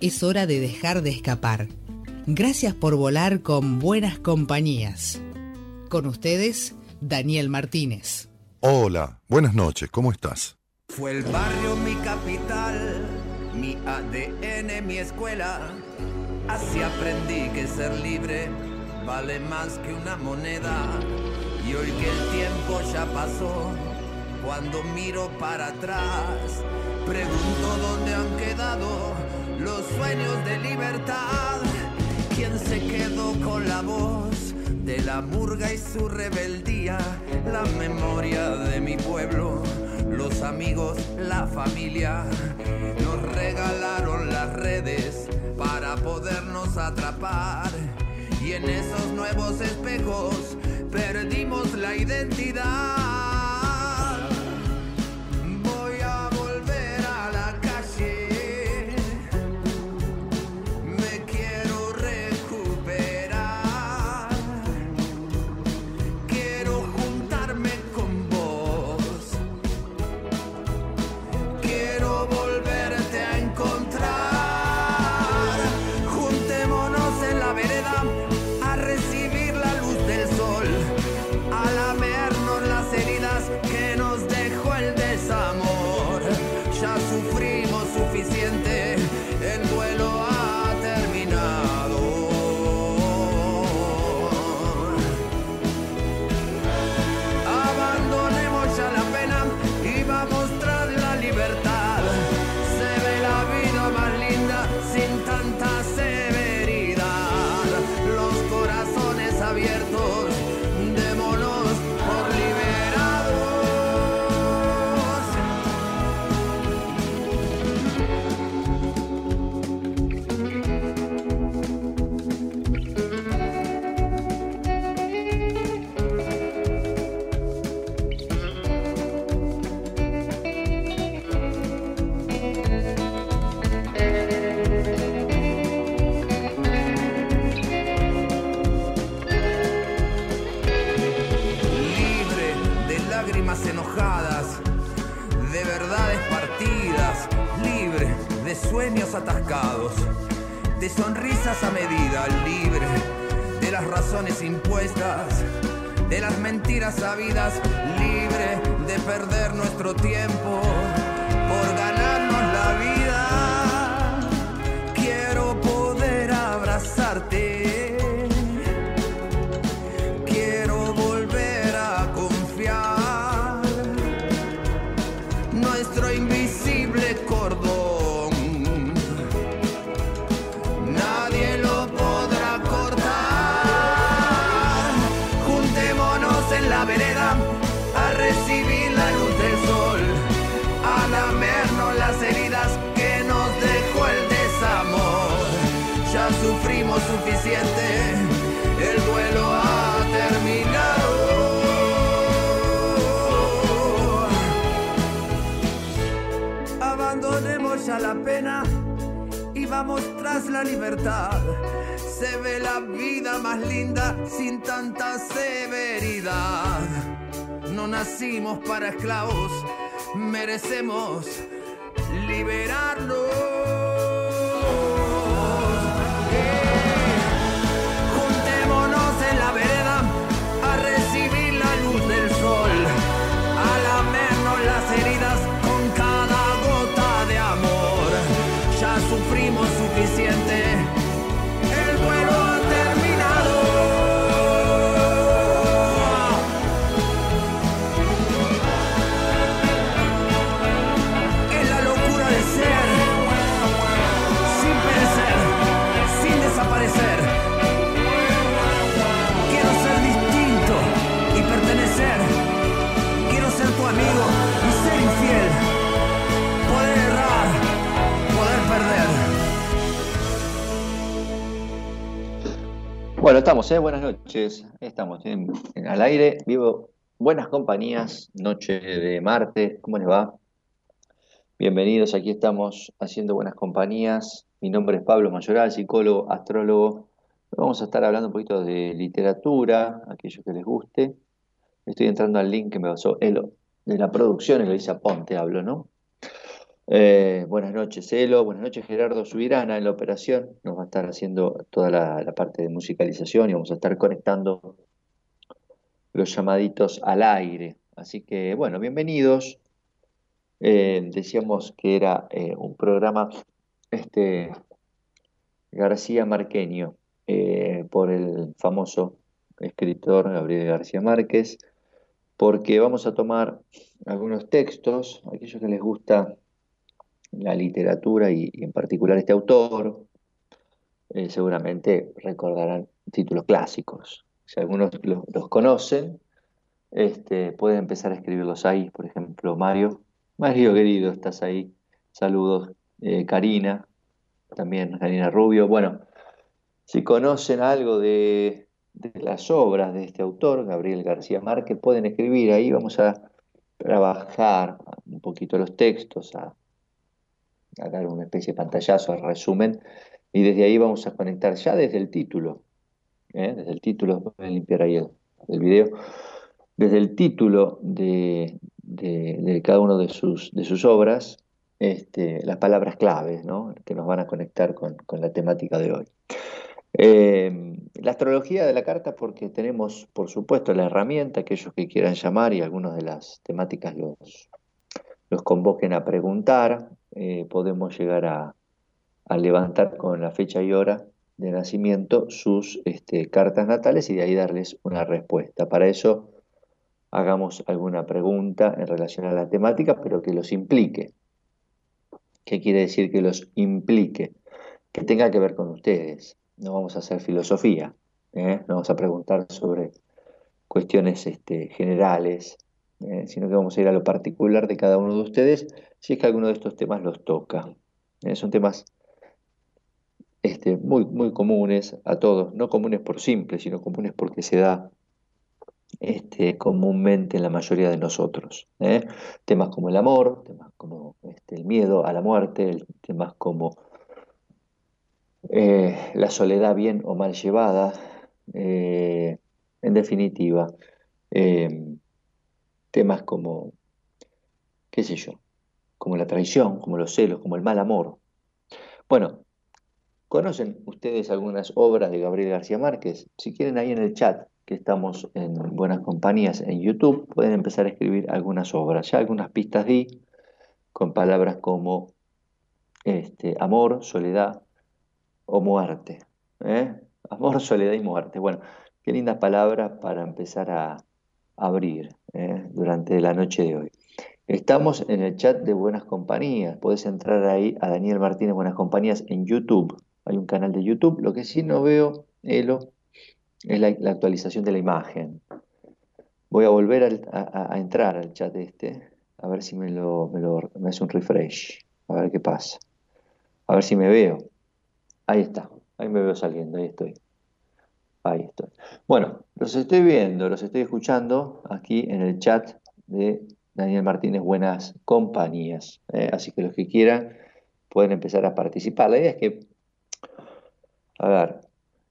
es hora de dejar de escapar. Gracias por volar con buenas compañías. Con ustedes, Daniel Martínez. Hola, buenas noches, ¿cómo estás? Fue el barrio mi capital, mi ADN, mi escuela. Así aprendí que ser libre vale más que una moneda. Y hoy que el tiempo ya pasó, cuando miro para atrás, pregunto dónde han quedado los sueños de libertad. ¿Quién se quedó con la voz de la murga y su rebeldía? La memoria de mi pueblo, los amigos, la familia. Nos regalaron las redes para podernos atrapar. Y en esos nuevos espejos perdimos la identidad. De sonrisas a medida, libre de las razones impuestas, de las mentiras sabidas, libre de perder nuestro tiempo suficiente, el duelo ha terminado. Abandonemos ya la pena y vamos tras la libertad. Se ve la vida más linda sin tanta severidad. No nacimos para esclavos, merecemos liberarnos. Bueno, estamos, ¿eh? buenas noches. Estamos en, al aire, vivo buenas compañías, noche de martes, ¿cómo les va? Bienvenidos, aquí estamos haciendo buenas compañías. Mi nombre es Pablo Mayoral, psicólogo, astrólogo. Vamos a estar hablando un poquito de literatura, aquellos que les guste. Estoy entrando al link que me pasó Elo, de la producción, Eloisa Ponte hablo, ¿no? Eh, buenas noches, Elo. Buenas noches, Gerardo Subirana en la operación. Nos va a estar haciendo toda la, parte de musicalización y vamos a estar conectando los llamaditos al aire. Así que, bueno, bienvenidos. Eh, decíamos que era eh, un programa este, García Marqueño, por el famoso escritor Gabriel García Márquez, porque vamos a tomar algunos textos, aquellos que les gusta la literatura y, en particular este autor, eh, seguramente recordarán títulos clásicos. Si algunos los, conocen, este, pueden empezar a escribirlos ahí. Por ejemplo, Mario. Mario querido, estás ahí. Saludos. Eh, Karina, también Karina Rubio. Bueno, si conocen algo de, las obras de este autor, Gabriel García Márquez, pueden escribir ahí. Vamos a trabajar un poquito los textos, a a dar una especie de pantallazo, al resumen, y desde ahí vamos a conectar ya desde el título, ¿eh? desde el título, pueden limpiar ahí el, video, desde el título de, cada una de sus, de sus obras, este, las palabras claves ¿no? que nos van a conectar con, la temática de hoy. Eh, la astrología de la carta, porque tenemos, por supuesto, la herramienta, aquellos que quieran llamar y algunas de las temáticas los, los convoquen a preguntar, eh, podemos llegar a, levantar con la fecha y hora de nacimiento sus este, cartas natales y de ahí darles una respuesta. Para eso hagamos alguna pregunta en relación a la temática, pero que los implique. ¿Qué quiere decir que los implique? Que tenga que ver con ustedes. No vamos a hacer filosofía, ¿eh? no vamos a preguntar sobre cuestiones este, generales, ¿eh? sino que vamos a ir a lo particular de cada uno de ustedes si es que alguno de estos temas los toca. ¿eh? son temas este, muy, muy comunes a todos, no comunes por simple, sino comunes porque se da este, comúnmente en la mayoría de nosotros. ¿eh? Temas como el amor, temas como este, el miedo a la muerte, temas como la soledad bien o mal llevada, en definitiva, temas como, qué sé yo, como la traición, como los celos, como el mal amor. Bueno, ¿conocen ustedes algunas obras de Gabriel García Márquez? Si quieren ahí en el chat, que estamos en Buenas Compañías en YouTube, pueden empezar a escribir algunas obras. Ya algunas pistas di con palabras como este, amor, soledad o muerte. ¿eh? Amor, soledad y muerte. Bueno, qué lindas palabras para empezar a, abrir eh, durante la noche de hoy. Estamos en el chat de Buenas Compañías. Puedes entrar ahí a Daniel Martínez Buenas Compañías en YouTube. Hay un canal de YouTube. Lo que sí no veo, Elo, es la, actualización de la imagen. Voy a volver a, entrar al chat este, a ver si me lo me hace un refresh, a ver qué pasa. A ver si me veo. Ahí está, ahí me veo saliendo, ahí estoy. Ahí estoy. Bueno, los estoy viendo, los estoy escuchando aquí en el chat de Daniel Martínez Buenas Compañías. ¿eh? así que los que quieran pueden empezar a participar. La idea es que, a ver,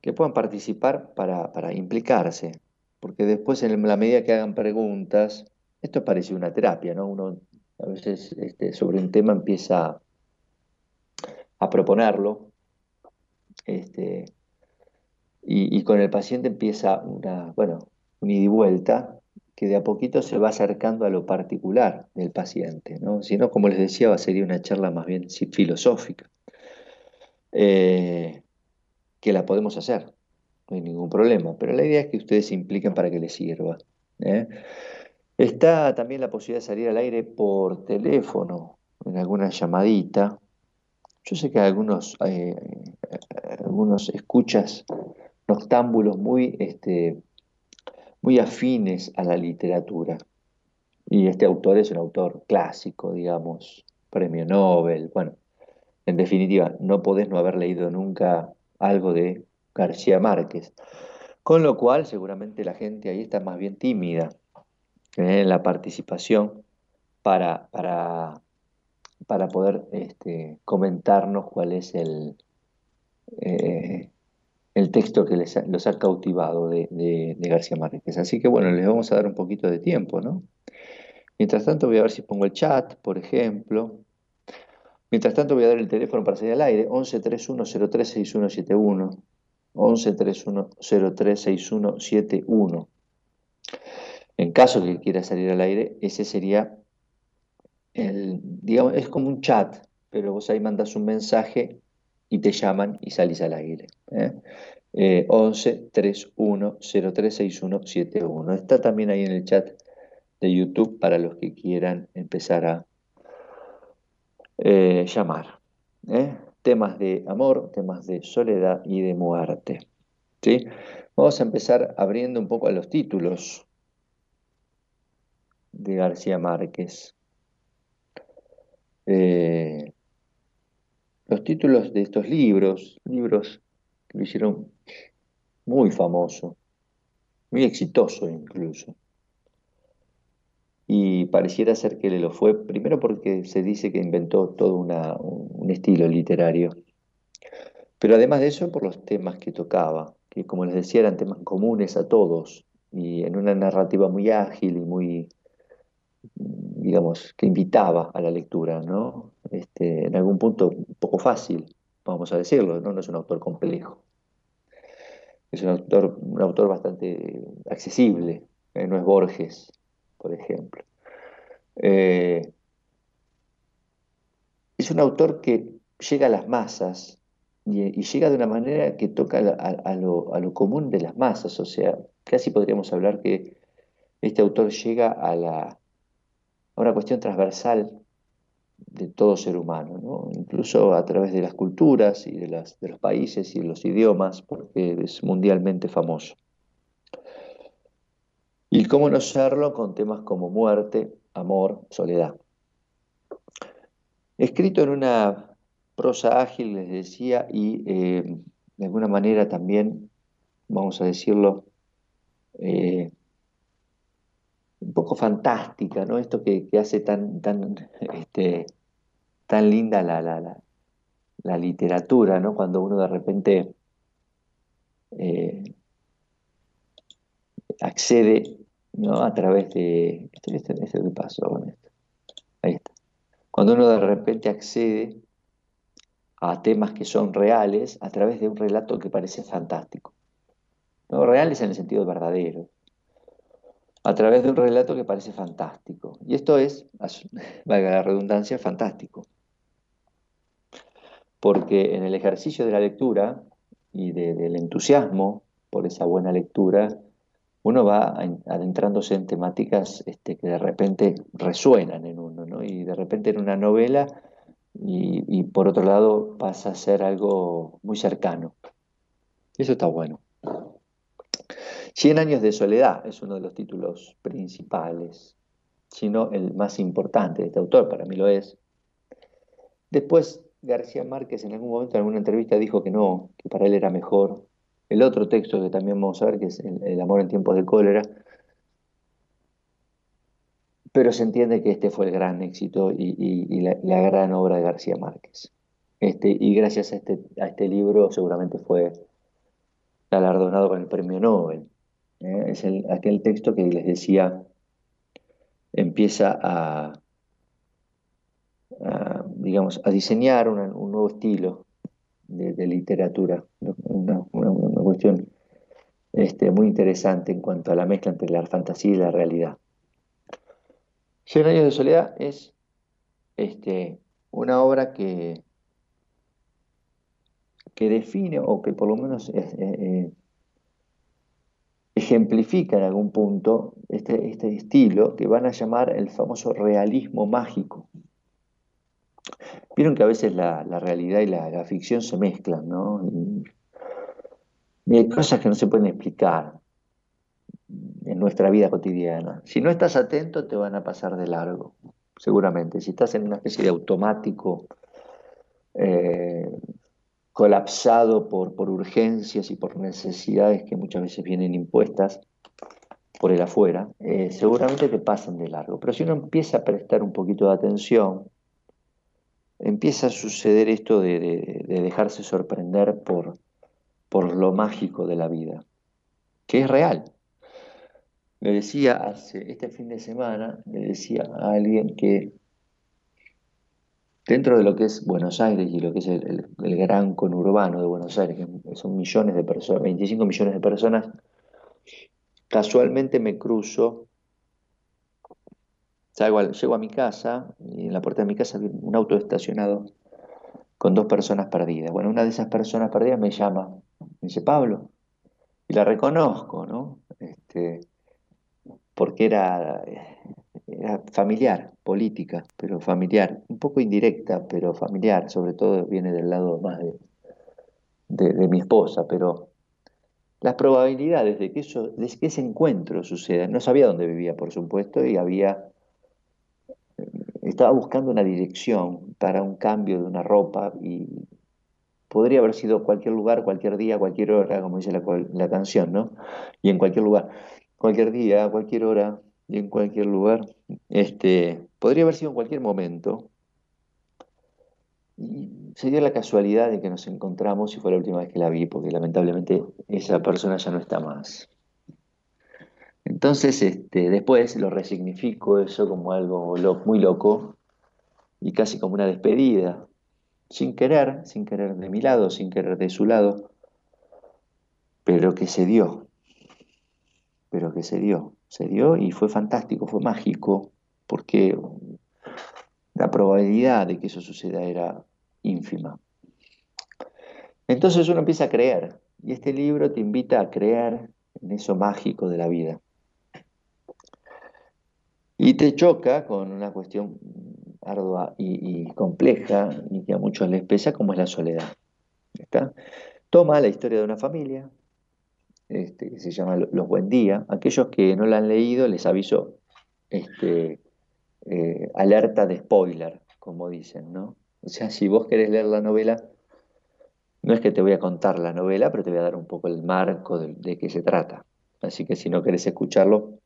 que puedan participar para, implicarse, porque después en la medida que hagan preguntas, esto parece una terapia, ¿no? Uno a veces este, sobre un tema empieza a proponerlo, este, y, con el paciente empieza una, bueno, un ida y vuelta que de a poquito se va acercando a lo particular del paciente, ¿no? Si no, como les decía, sería una charla más bien filosófica, eh, que la podemos hacer, no hay ningún problema, pero la idea es que ustedes se impliquen para que les sirva. ¿eh? Está también la posibilidad de salir al aire por teléfono, en alguna llamadita. Yo sé que algunos, eh, algunos escuchas noctámbulos muy, este, muy afines a la literatura. Y este autor es un autor clásico, digamos, premio Nobel. Bueno, en definitiva, no podés no haber leído nunca algo de García Márquez. Con lo cual, seguramente la gente ahí está más bien tímida ¿eh? en la participación para, para, para poder este, comentarnos cuál es el, eh, el texto que les los ha cautivado de, García Márquez. Así que bueno, les vamos a dar un poquito de tiempo, ¿no? Mientras tanto voy a ver si pongo el chat, por ejemplo. Mientras tanto voy a dar el teléfono para salir al aire, 11 31 03 6171. 11 31 03 6171. En caso que quiera salir al aire, ese sería el, digamos, es como un chat, pero vos ahí mandas un mensaje y te llaman y salís al aire. ¿eh? Eh, 11 31 03 6171. Está también ahí en el chat de YouTube para los que quieran empezar a eh, llamar. ¿eh? Temas de amor, temas de soledad y de muerte. ¿sí? Vamos a empezar abriendo un poco a los títulos de García Márquez. Eh, los títulos de estos libros, libros que lo hicieron muy famoso, muy exitoso incluso. Y pareciera ser que lo fue, primero porque se dice que inventó todo un estilo literario, pero además de eso por los temas que tocaba, que como les decía eran temas comunes a todos y en una narrativa muy ágil y muy, digamos, que invitaba a la lectura, ¿no? Este, en algún punto un poco fácil, vamos a decirlo, ¿no? es un autor complejo. Es un autor, un autor bastante accesible, ¿eh? no es Borges, por ejemplo. Eh, es un autor que llega a las masas y, llega de una manera que toca a, lo, a, lo, común de las masas, o sea, casi podríamos hablar que este autor llega a, la, a una cuestión transversal de todo ser humano, incluso a través de las culturas y de, los países y de los idiomas, porque es mundialmente famoso. Y cómo no serlo con temas como muerte, amor, soledad. Escrito en una prosa ágil, les decía, y eh, de alguna manera también, vamos a decirlo, eh, un poco fantástica, ¿no? Esto que, hace tan, tan, este, tan linda la, la, la, literatura, ¿no? Cuando uno de repente eh, accede, ¿no? A través de... Este, este, este que pasó con esto. Ahí está. Cuando uno de repente accede a temas que son reales a través de un relato que parece fantástico. ¿no? Reales en el sentido verdadero a través de un relato que parece fantástico. Y esto es, valga la redundancia, fantástico. Porque en el ejercicio de la lectura y del entusiasmo por esa buena lectura, uno va adentrándose en temáticas este, que de repente resuenan en uno, ¿no? y de repente en una novela, y, y por otro lado pasa a ser algo muy cercano. Eso está bueno. Cien años de soledad es uno de los títulos principales, si no el más importante de este autor, para mí lo es. Después García Márquez en algún momento en alguna entrevista dijo que no, que para él era mejor. El otro texto que también vamos a ver, que es El, amor en tiempos de cólera, pero se entiende que este fue el gran éxito y, la, gran obra de García Márquez. Este, y gracias este, a este libro seguramente fue galardonado con el premio Nobel. ¿Eh? es aquel texto que les decía, empieza a, digamos, a diseñar un nuevo estilo de, literatura, una, cuestión este, muy interesante en cuanto a la mezcla entre la fantasía y la realidad. Cien años de soledad es este, una obra que, que define, o que por lo menos eh, ejemplifica en algún punto este, este, estilo que van a llamar el famoso realismo mágico. Vieron que a veces la, realidad y la, ficción se mezclan, ¿no? Y, hay cosas que no se pueden explicar en nuestra vida cotidiana. Si no estás atento, te van a pasar de largo, seguramente. Si estás en una especie de automático, eh, colapsado por, por urgencias y por necesidades que muchas veces vienen impuestas por el afuera, eh, seguramente te pasan de largo. Pero si uno empieza a prestar un poquito de atención, empieza a suceder esto de, dejarse sorprender por, por lo mágico de la vida, que es real. Le decía hace este fin de semana, le decía a alguien que dentro de lo que es Buenos Aires y lo que es el, gran conurbano de Buenos Aires, que son millones de personas, 25 millones de personas, casualmente me cruzo, llego a mi casa y en la puerta de mi casa hay un auto estacionado con dos personas perdidas. Bueno, una de esas personas perdidas me llama, me dice, Pablo, y la reconozco, ¿no? Este, porque era, era familiar, política, pero familiar, un poco indirecta, pero familiar, sobre todo viene del lado más de, de mi esposa, pero las probabilidades de que, eso, de que ese encuentro suceda. No sabía dónde vivía, por supuesto, y había estaba buscando una dirección para un cambio de una ropa y podría haber sido cualquier lugar, cualquier día, cualquier hora, como dice la, la canción, ¿no? Y en cualquier lugar, cualquier día, cualquier hora y en cualquier lugar. Este, podría haber sido en cualquier momento. Y se la casualidad de que nos encontramos y fue la última vez que la vi, porque lamentablemente esa persona ya no está más. Entonces, este, después lo resignifico eso como algo muy loco y casi como una despedida, sin querer, sin querer de mi lado, sin querer de su lado, pero que se dio, pero que se dio, se dio y fue fantástico, fue mágico, porque la probabilidad de que eso suceda era ínfima. Entonces uno empieza a creer, y este libro te invita a creer en eso mágico de la vida. Y te choca con una cuestión ardua y, compleja y que a muchos les pesa, como es la soledad. Toma la historia de una familia, este, que se llama Los Buen Día. Aquellos que no la han leído, les aviso, este, eh, alerta de spoiler, como dicen, ¿no? O sea, si vos querés leer la novela, no es que te voy a contar la novela, pero te voy a dar un poco el marco de, qué se trata. Así que si no querés escucharlo,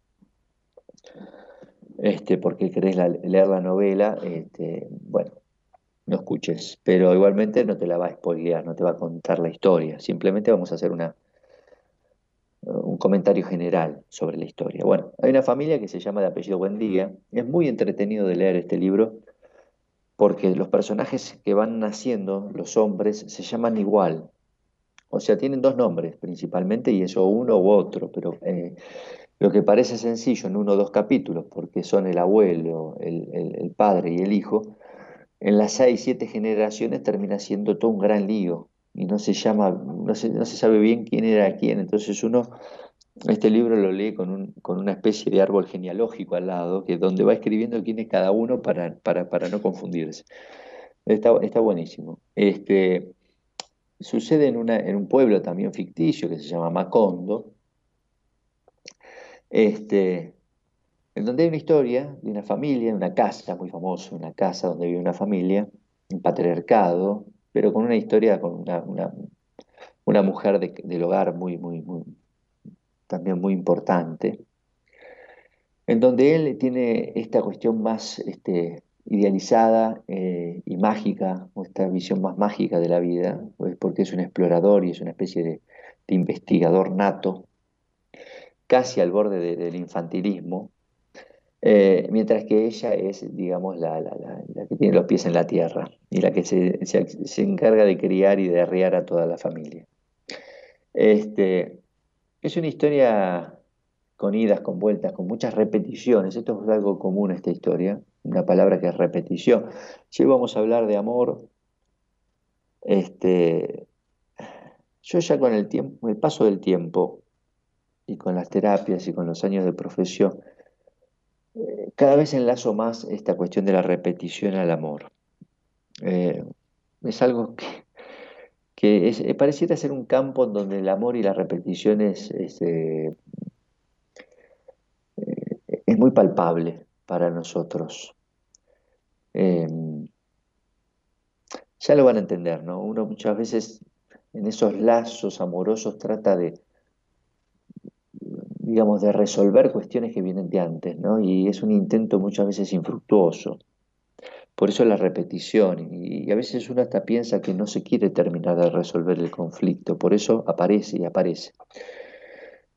este, porque querés leer la novela, este, bueno, no escuches. Pero igualmente no te la va a spoilear, no te va a contar la historia. Simplemente vamos a hacer una, un comentario general sobre la historia. Bueno, hay una familia que se llama de apellido Buendía. Es muy entretenido de leer este libro porque los personajes que van naciendo, los hombres, se llaman igual. O sea, tienen dos nombres principalmente y eso uno u otro, pero eh, lo que parece sencillo en uno o dos capítulos, porque son el abuelo, el, padre y el hijo, en las seis, siete generaciones termina siendo todo un gran lío y no se llama, no se, no se sabe bien quién era quién. Entonces uno este libro lo lee con, un, con, una especie de árbol genealógico al lado, que donde va escribiendo quién es cada uno para, para, para no confundirse. Está, está buenísimo. Este, sucede en, una, en un pueblo también ficticio que se llama Macondo, este, en donde hay una historia de una familia, una casa muy famosa, una casa donde vive una familia, un patriarcado, pero con una historia, con una, una, mujer del hogar muy, muy, muy, también muy importante, en donde él tiene esta cuestión más este, idealizada eh, y mágica, o esta visión más mágica de la vida, pues porque es un explorador y es una especie de, investigador nato, casi al borde del infantilismo, eh, mientras que ella es, digamos, la, que tiene los pies en la tierra y la que se, se, encarga de criar y de arriar a toda la familia. Este, es una historia con idas, con vueltas, con muchas repeticiones. Esto es algo común esta historia, una palabra que es repetición. Si vamos a hablar de amor, este, yo ya con el tiempo, el paso del tiempo y con las terapias y con los años de profesión, eh, cada vez enlazo más esta cuestión de la repetición al amor. Eh, es algo que que es, eh, pareciera ser un campo en donde el amor y la repetición es, eh, eh, muy palpable para nosotros. Em, ya lo van a entender, ¿no? Uno muchas veces en esos lazos amorosos trata de, digamos, de resolver cuestiones que vienen de antes, ¿no? Y es un intento muchas veces infructuoso. Por eso la repetición, y a veces uno hasta piensa que no se quiere terminar de resolver el conflicto, por eso aparece y aparece.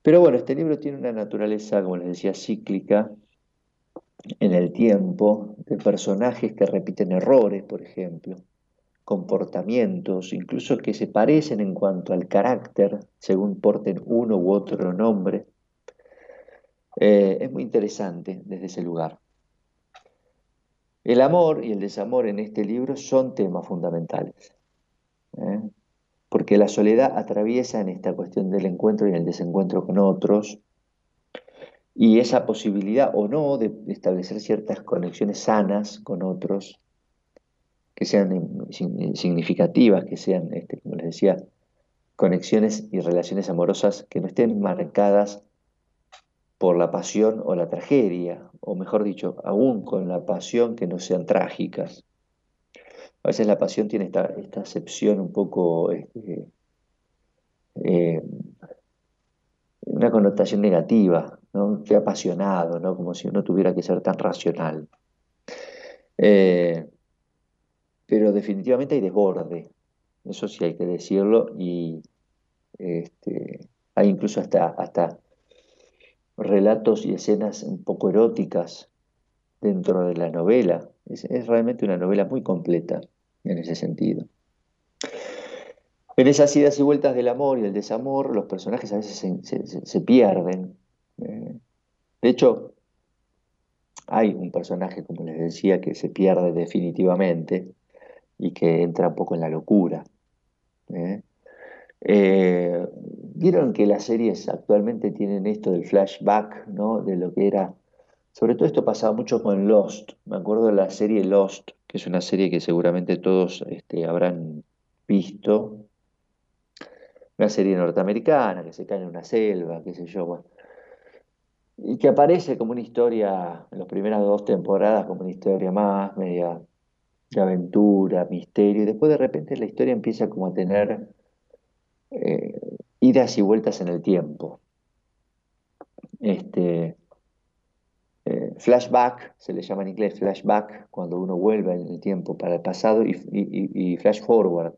Pero bueno, este libro tiene una naturaleza, como les decía, cíclica en el tiempo, de personajes que repiten errores, por ejemplo, comportamientos, incluso que se parecen en cuanto al carácter, según porten uno u otro nombre. Eh, es muy interesante desde ese lugar. El amor y el desamor en este libro son temas fundamentales, ¿eh? porque la soledad atraviesa en esta cuestión del encuentro y el desencuentro con otros, y esa posibilidad o no de establecer ciertas conexiones sanas con otros, que sean significativas, que sean, este, como les decía, conexiones y relaciones amorosas que no estén marcadas por la pasión o la tragedia, o mejor dicho, aún con la pasión que no sean trágicas. A veces la pasión tiene esta, acepción un poco, este, eh, una connotación negativa, ¿no? que apasionado, ¿no? como si uno tuviera que ser tan racional. Eh, pero definitivamente hay desborde, eso sí hay que decirlo, y este, hay incluso hasta, hasta relatos y escenas un poco eróticas dentro de la novela. Es, realmente una novela muy completa en ese sentido. En esas idas y vueltas del amor y el desamor, los personajes a veces se, pierden. Eh, de hecho, hay un personaje, como les decía, que se pierde definitivamente y que entra un poco en la locura. ¿eh? Eh, Vieron que las series actualmente tienen esto del flashback, ¿no? De lo que era. Sobre todo esto pasaba mucho con Lost. Me acuerdo de la serie Lost, que es una serie que seguramente todos este, habrán visto. Una serie norteamericana que se cae en una selva, qué sé yo. Y que aparece como una historia, en las primeras dos temporadas, como una historia más, media de aventura, misterio. Y después de repente la historia empieza como a tener eh, idas y vueltas en el tiempo. Este, eh, flashback, se le llama en inglés flashback, cuando uno vuelve en el tiempo para el pasado, y, flash forward,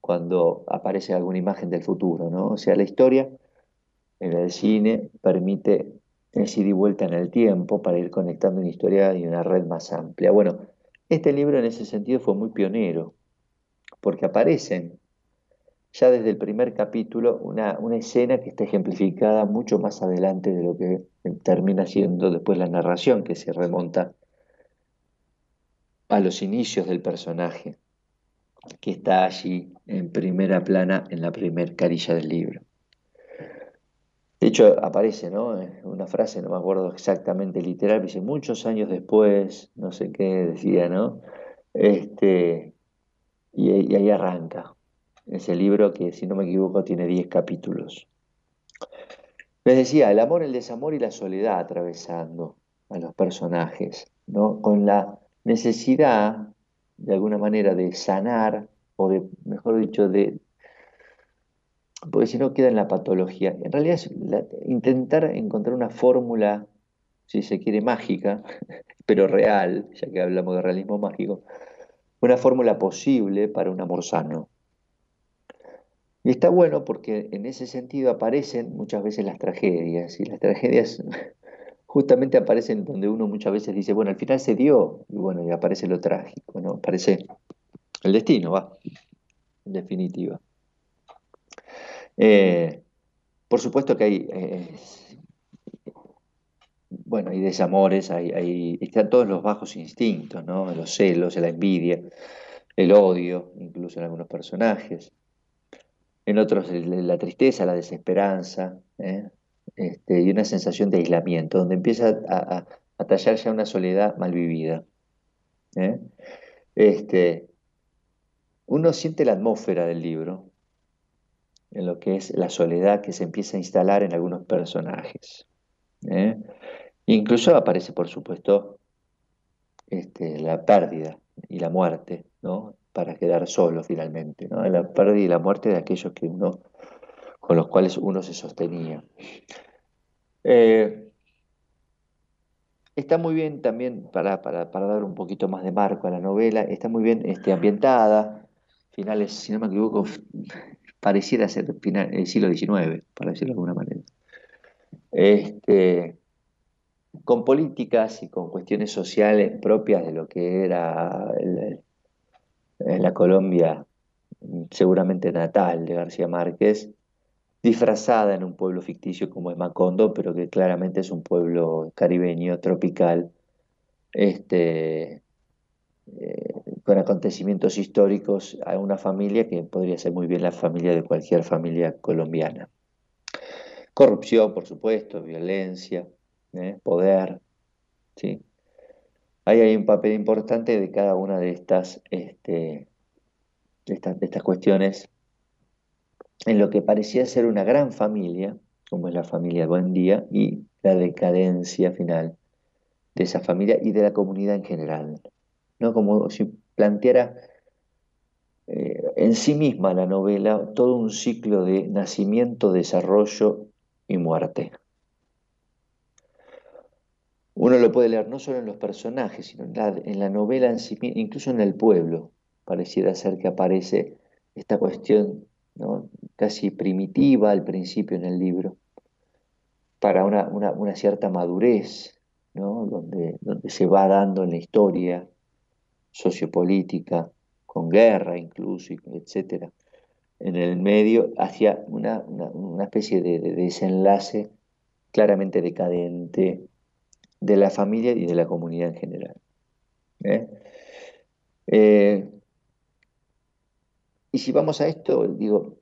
cuando aparece alguna imagen del futuro. ¿no? O sea, la historia en el cine permite ida y vuelta en el tiempo para ir conectando una historia y una red más amplia. Bueno, este libro en ese sentido fue muy pionero, porque aparecen ya desde el primer capítulo una, escena que está ejemplificada mucho más adelante de lo que termina siendo después la narración, que se remonta a los inicios del personaje, que está allí en primera plana en la primer carilla del libro. De hecho, aparece ¿no? una frase, no me acuerdo exactamente literal, dice, muchos años después, no sé qué decía, ¿no? Este, y ahí arranca, ese libro que, si no me equivoco, tiene 10 capítulos. Les decía, el amor, el desamor y la soledad atravesando a los personajes, ¿no? con la necesidad, de alguna manera, de sanar, o de, mejor dicho, de... Porque si no queda en la patología. En realidad es intentar encontrar una fórmula, si se quiere, mágica, pero real, ya que hablamos de realismo mágico, una fórmula posible para un amor sano. Y está bueno porque en ese sentido aparecen muchas veces las tragedias, y las tragedias justamente aparecen donde uno muchas veces dice, bueno, al final se dio, y bueno, y aparece lo trágico, ¿no? Aparece el destino, va, en definitiva. Eh, por supuesto que hay, eh, bueno, hay desamores, hay, hay, están todos los bajos instintos, ¿no? Los celos, la envidia, el odio, incluso en algunos personajes en otros la tristeza, la desesperanza, ¿eh? este, y una sensación de aislamiento, donde empieza a, tallar ya una soledad mal vivida. ¿eh? Este, uno siente la atmósfera del libro, en lo que es la soledad que se empieza a instalar en algunos personajes. ¿eh? Incluso aparece, por supuesto, este, la pérdida y la muerte, ¿no? Para quedar solo finalmente, ¿no? la pérdida y la muerte de aquellos que uno, con los cuales uno se sostenía. Eh, está muy bien también, para, para, dar un poquito más de marco a la novela, está muy bien este, ambientada, finales, si no me equivoco, pareciera ser final, el siglo XIX, para decirlo de alguna manera. Este, con políticas y con cuestiones sociales propias de lo que era la Colombia seguramente natal de García Márquez, disfrazada en un pueblo ficticio como es Macondo, pero que claramente es un pueblo caribeño, tropical, este, eh, con acontecimientos históricos a una familia que podría ser muy bien la familia de cualquier familia colombiana. Corrupción, por supuesto, violencia, ¿eh? poder. ¿sí? Ahí hay un papel importante de cada una de estas, este, de estas, cuestiones en lo que parecía ser una gran familia, como es la familia Buen Día, y la decadencia final de esa familia y de la comunidad en general. ¿no? Como si planteara eh, en sí misma la novela todo un ciclo de nacimiento, desarrollo y muerte. Uno lo puede leer no solo en los personajes, sino en la, novela en sí, incluso en el pueblo. Pareciera ser que aparece esta cuestión casi primitiva al principio en el libro, para una, cierta madurez, donde, se va dando en la historia sociopolítica, con guerra incluso, etc. En el medio, hacia una, especie de desenlace claramente decadente, de la familia y de la comunidad en general. ¿eh? Eh, y si vamos a esto, digo,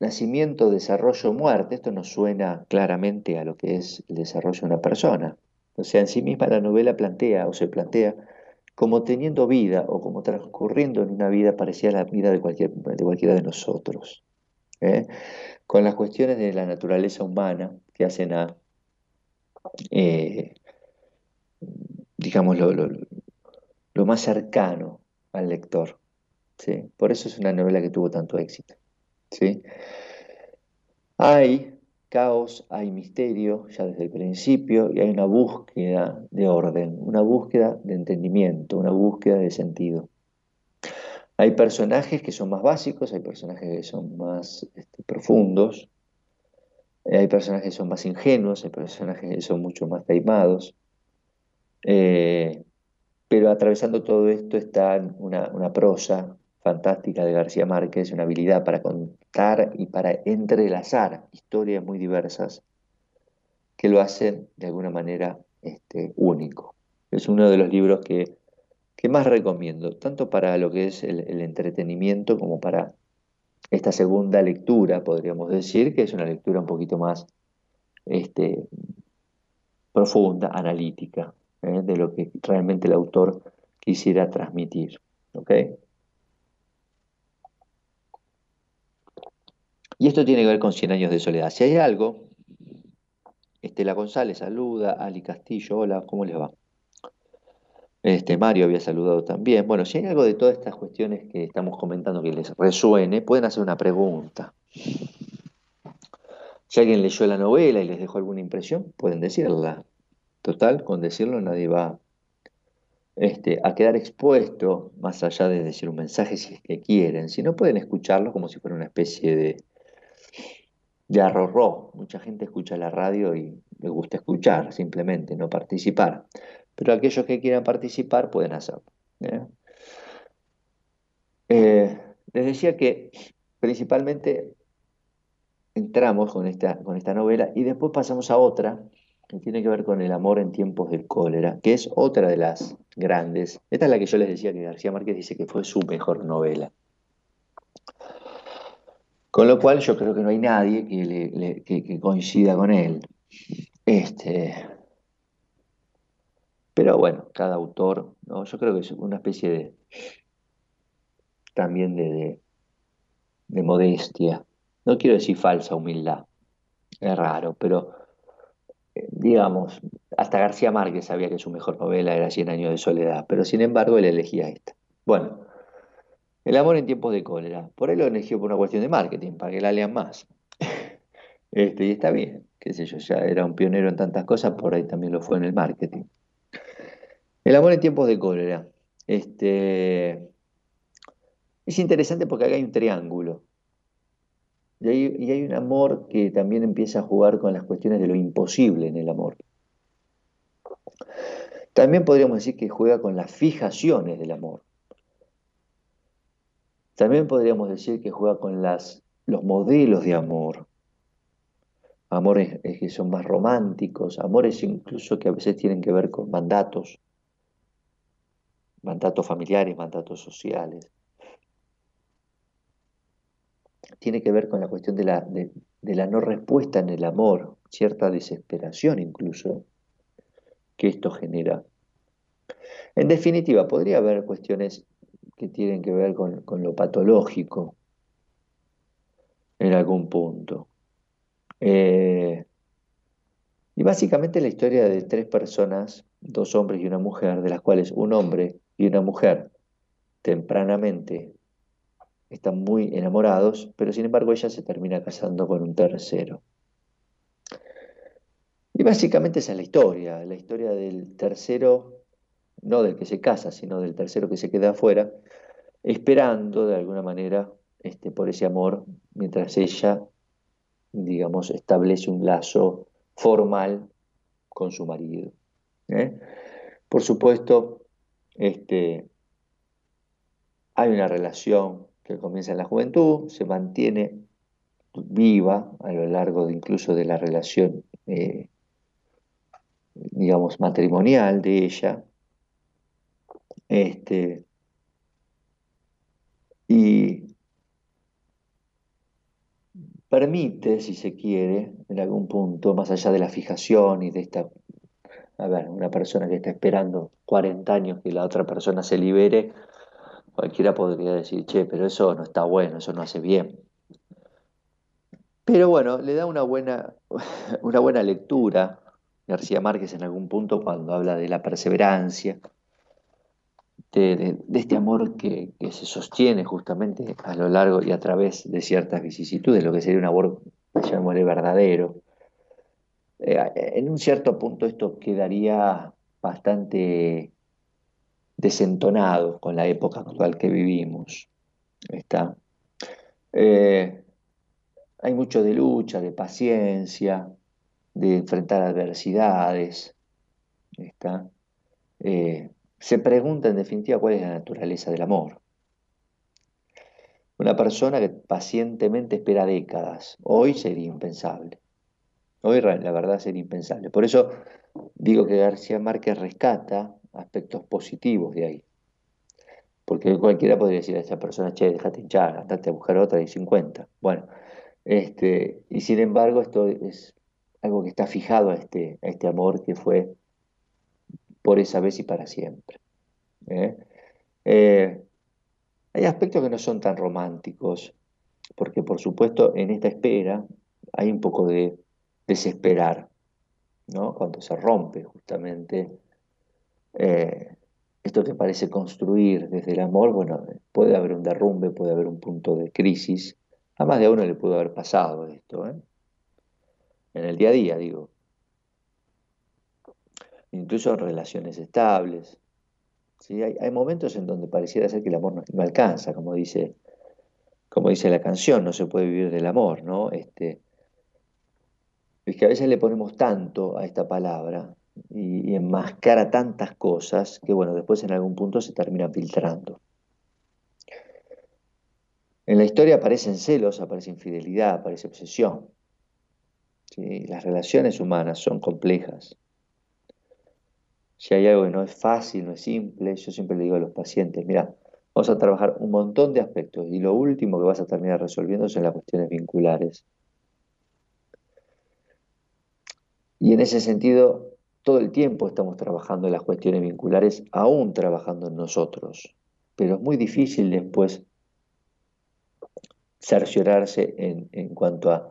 nacimiento, desarrollo, muerte, esto nos suena claramente a lo que es el desarrollo de una persona. O sea, en sí misma la novela plantea o se plantea como teniendo vida o como transcurriendo en una vida parecida a la vida de, cualquier, de cualquiera de nosotros. ¿eh? Con las cuestiones de la naturaleza humana que hacen a digamos, lo, más cercano al lector. ¿sí? Por eso es una novela que tuvo tanto éxito. ¿sí? Hay caos, hay misterio ya desde el principio y hay una búsqueda de orden, una búsqueda de entendimiento, una búsqueda de sentido. Hay personajes que son más básicos, hay personajes que son más este, profundos, hay personajes que son más ingenuos, hay personajes que son mucho más taimados, eh, pero atravesando todo esto está una, prosa fantástica de García Márquez, una habilidad para contar y para entrelazar historias muy diversas que lo hacen de alguna manera este, único. Es uno de los libros que, más recomiendo, tanto para lo que es el, entretenimiento como para esta segunda lectura, podríamos decir, que es una lectura un poquito más este, profunda, analítica. ¿Eh? de lo que realmente el autor quisiera transmitir. Y esto tiene que ver con 100 años de soledad. Si hay algo, Estela González saluda, Ali Castillo, hola, ¿cómo les va? Este, Mario había saludado también. Bueno, si hay algo de todas estas cuestiones que estamos comentando que les resuene, pueden hacer una pregunta. Si alguien leyó la novela y les dejó alguna impresión, pueden decirla. Total, con decirlo nadie va este, a quedar expuesto, más allá de decir un mensaje si es que quieren, si no pueden escucharlo como si fuera una especie de, de arrorró. Mucha gente escucha la radio y le gusta escuchar, simplemente, no participar. Pero aquellos que quieran participar pueden hacerlo. ¿eh? Eh, les decía que principalmente entramos con esta, con esta novela y después pasamos a otra que tiene que ver con el amor en tiempos del cólera, que es otra de las grandes. Esta es la que yo les decía que García Márquez dice que fue su mejor novela. Con lo cual yo creo que no hay nadie que, coincida con él. Este, pero bueno, cada autor, ¿no? yo creo que es una especie de también de, de modestia. No quiero decir falsa humildad, es raro, pero digamos, hasta García Márquez sabía que su mejor novela era Cien años de soledad, pero sin embargo él elegía esta. Bueno, El amor en tiempos de cólera. Por ahí lo eligió por una cuestión de marketing, para que la lean más. Este, y está bien, qué sé yo, ya era un pionero en tantas cosas, por ahí también lo fue en el marketing. El amor en tiempos de cólera. Este, es interesante porque acá hay un triángulo. Y hay, un amor que también empieza a jugar con las cuestiones de lo imposible en el amor. También podríamos decir que juega con las fijaciones del amor. También podríamos decir que juega con las, los modelos de amor. Amores que son más románticos, amores incluso que a veces tienen que ver con mandatos, mandatos familiares, mandatos sociales. Tiene que ver con la cuestión de la, no respuesta en el amor, cierta desesperación incluso que esto genera. En definitiva, podría haber cuestiones que tienen que ver con, lo patológico en algún punto. Eh, y básicamente la historia de tres personas, dos hombres y una mujer, de las cuales un hombre y una mujer tempranamente están muy enamorados, pero sin embargo ella se termina casando con un tercero. Y básicamente esa es la historia, la historia del tercero, no del que se casa, sino del tercero que se queda afuera, esperando de alguna manera este, por ese amor, mientras ella, digamos, establece un lazo formal con su marido. ¿eh? Por supuesto, este, hay una relación que comienza en la juventud, se mantiene viva a lo largo de, incluso de la relación, eh, digamos, matrimonial de ella. Este, y permite, si se quiere, en algún punto, más allá de la fijación y de esta a ver, una persona que está esperando 40 años que la otra persona se libere, cualquiera podría decir, che, pero eso no está bueno, eso no hace bien. Pero bueno, le da una buena, una buena lectura García Márquez en algún punto cuando habla de la perseverancia, de, este amor que, se sostiene justamente a lo largo y a través de ciertas vicisitudes, lo que sería un amor, llamémosle verdadero, eh, en un cierto punto esto quedaría bastante desentonado con la época actual que vivimos. Está. Eh, hay mucho de lucha, de paciencia, de enfrentar adversidades. Está. Eh, se pregunta en definitiva cuál es la naturaleza del amor. Una persona que pacientemente espera décadas, hoy sería impensable. Hoy la verdad sería impensable. Por eso digo que García Márquez rescata aspectos positivos de ahí. Porque cualquiera podría decir a esa persona, che, déjate hinchar, andate a buscar otra y 50. Bueno, este, y sin embargo esto es algo que está fijado a este, a este amor que fue por esa vez y para siempre. ¿eh? Eh, hay aspectos que no son tan románticos, porque por supuesto en esta espera hay un poco de desesperar, ¿no? cuando se rompe justamente eh, esto que parece construir desde el amor, bueno, puede haber un derrumbe, puede haber un punto de crisis. A más de a uno le pudo haber pasado esto, ¿eh? en el día a día, digo. Incluso en relaciones estables. ¿sí? Hay, momentos en donde pareciera ser que el amor no, no, alcanza, como dice, como dice la canción, no se puede vivir del amor, ¿no? Este, es que a veces le ponemos tanto a esta palabra y, enmascara tantas cosas que, bueno, después en algún punto se termina filtrando. En la historia aparecen celos, aparece infidelidad, aparece obsesión. Las relaciones humanas son complejas. Si hay algo que no es fácil, no es simple, yo siempre le digo a los pacientes, mira, vamos a trabajar un montón de aspectos y lo último que vas a terminar resolviendo son las cuestiones vinculares. Y en ese sentido, todo el tiempo estamos trabajando en las cuestiones vinculares, aún trabajando en nosotros. Pero es muy difícil después cerciorarse en, cuanto a,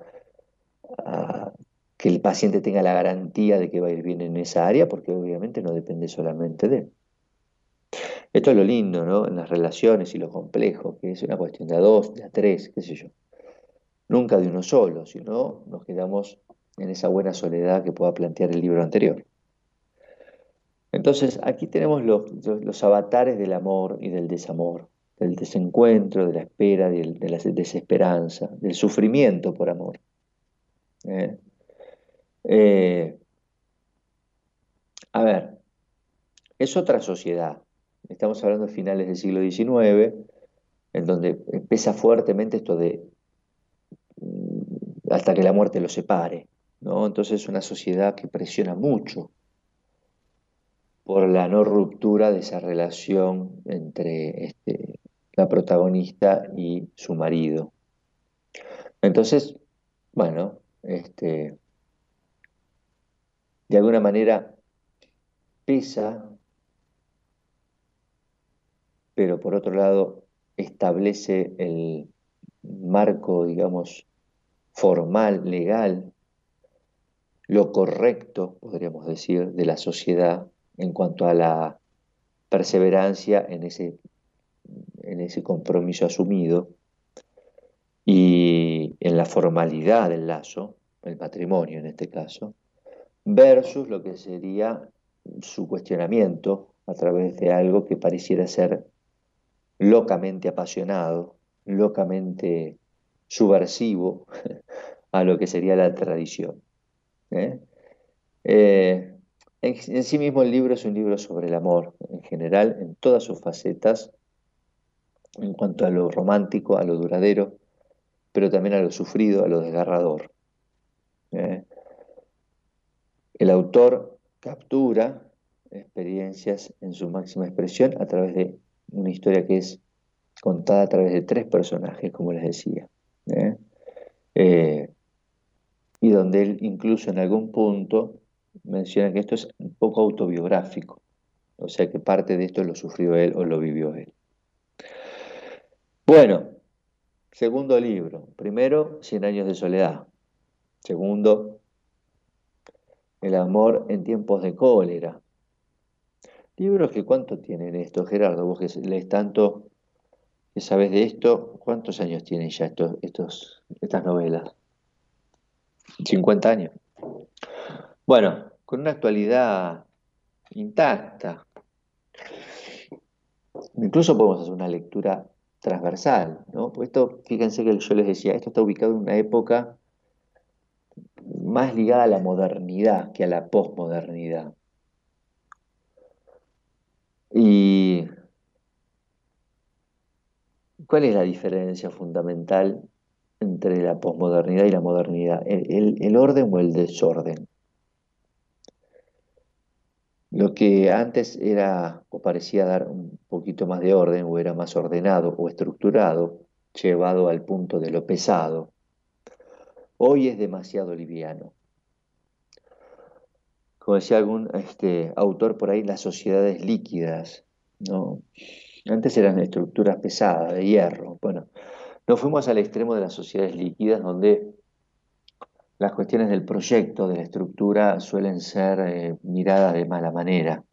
que el paciente tenga la garantía de que va a ir bien en esa área, porque obviamente no depende solamente de él. Esto es lo lindo, ¿no? En las relaciones y lo complejo, que es una cuestión de a dos, de a tres, qué sé yo. Nunca de uno solo, sino nos quedamos en esa buena soledad que pueda plantear el libro anterior. Entonces, aquí tenemos los, avatares del amor y del desamor, del desencuentro, de la espera, de, la desesperanza, del sufrimiento por amor. ¿eh? Eh, a ver, es otra sociedad. Estamos hablando de finales del siglo XIX, en donde pesa fuertemente esto de mm, hasta que la muerte los separe. ¿no? Entonces es una sociedad que presiona mucho por la no ruptura de esa relación entre este, la protagonista y su marido. Entonces, bueno, este, de alguna manera pesa, pero por otro lado establece el marco, digamos, formal, legal, lo correcto, podríamos decir, de la sociedad en cuanto a la perseverancia en ese, en ese compromiso asumido y en la formalidad del lazo, el matrimonio en este caso, versus lo que sería su cuestionamiento a través de algo que pareciera ser locamente apasionado, locamente subversivo a lo que sería la tradición. ¿eh? Eh, en, sí mismo el libro es un libro sobre el amor, en general, en todas sus facetas, en cuanto a lo romántico, a lo duradero, pero también a lo sufrido, a lo desgarrador. ¿eh? El autor captura experiencias en su máxima expresión a través de una historia que es contada a través de tres personajes, como les decía. ¿eh? Eh, y donde él incluso en algún punto menciona que esto es un poco autobiográfico, o sea que parte de esto lo sufrió él o lo vivió él. Bueno, segundo libro. Primero, Cien años de soledad. Segundo, El amor en tiempos de cólera. Libros que cuánto tienen esto, Gerardo, vos que lees tanto, que sabes de esto, ¿cuántos años tienen ya estos, estos, estas novelas? 50 años. Bueno, con una actualidad intacta. Incluso podemos hacer una lectura transversal, ¿no? Esto, fíjense que yo les decía, esto está ubicado en una época más ligada a la modernidad que a la posmodernidad. ¿Y cuál es la diferencia fundamental entre la posmodernidad y la modernidad? el orden o el desorden? Lo que antes era o parecía dar un poquito más de orden o era más ordenado o estructurado, llevado al punto de lo pesado, hoy es demasiado liviano. Como decía algún este, autor por ahí, las sociedades líquidas, ¿no? Antes eran estructuras pesadas, de hierro. Bueno, nos fuimos al extremo de las sociedades líquidas donde las cuestiones del proyecto, de la estructura, suelen ser eh, miradas de mala manera.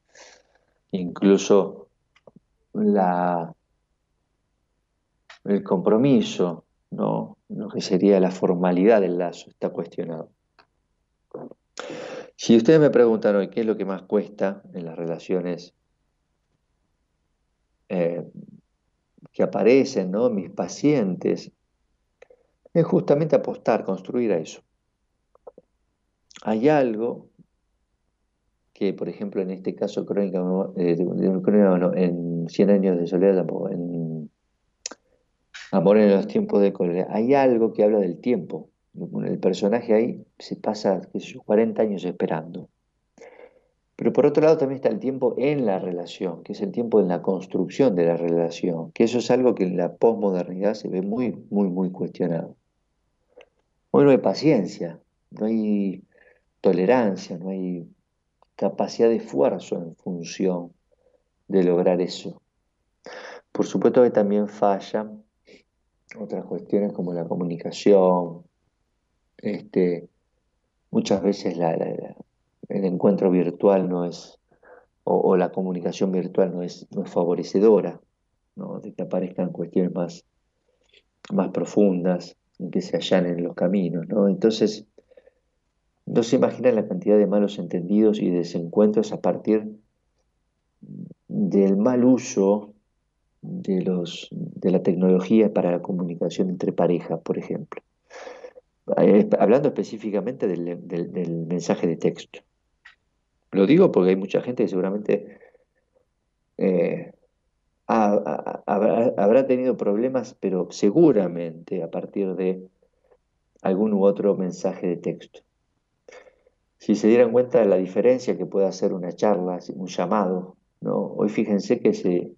Incluso el compromiso, ¿no? lo que sería la formalidad del lazo, está cuestionado. Si ustedes me preguntan hoy qué es lo que más cuesta en las relaciones eh, que aparecen, ¿no? mis pacientes, es justamente apostar, construir a eso hay algo que, por ejemplo, en este caso, crónica, eh, en 100 años de soledad, en Amor en los tiempos de cólera, hay algo que habla del tiempo. El personaje ahí se pasa qué 40 años esperando. Pero por otro lado también está el tiempo en la relación, que es el tiempo en la construcción de la relación, que eso es algo que en la posmodernidad se ve muy, muy, muy cuestionado. Hoy no hay paciencia, no hay tolerancia, no hay capacidad de esfuerzo en función de lograr eso. Por supuesto que también fallan otras cuestiones como la comunicación, este, muchas veces el encuentro virtual no es o, la comunicación virtual no es, no es favorecedora, ¿no? de que aparezcan cuestiones más, más profundas, en que se allanen los caminos. ¿no? Entonces, no se imagina la cantidad de malos entendidos y desencuentros a partir del mal uso de, la tecnología para la comunicación entre parejas, por ejemplo. Eh, hablando específicamente del, mensaje de texto. Lo digo porque hay mucha gente que seguramente eh, habrá, tenido problemas, pero seguramente a partir de algún u otro mensaje de texto. Si se dieran cuenta de la diferencia que puede hacer una charla, un llamado, ¿no? hoy fíjense que se,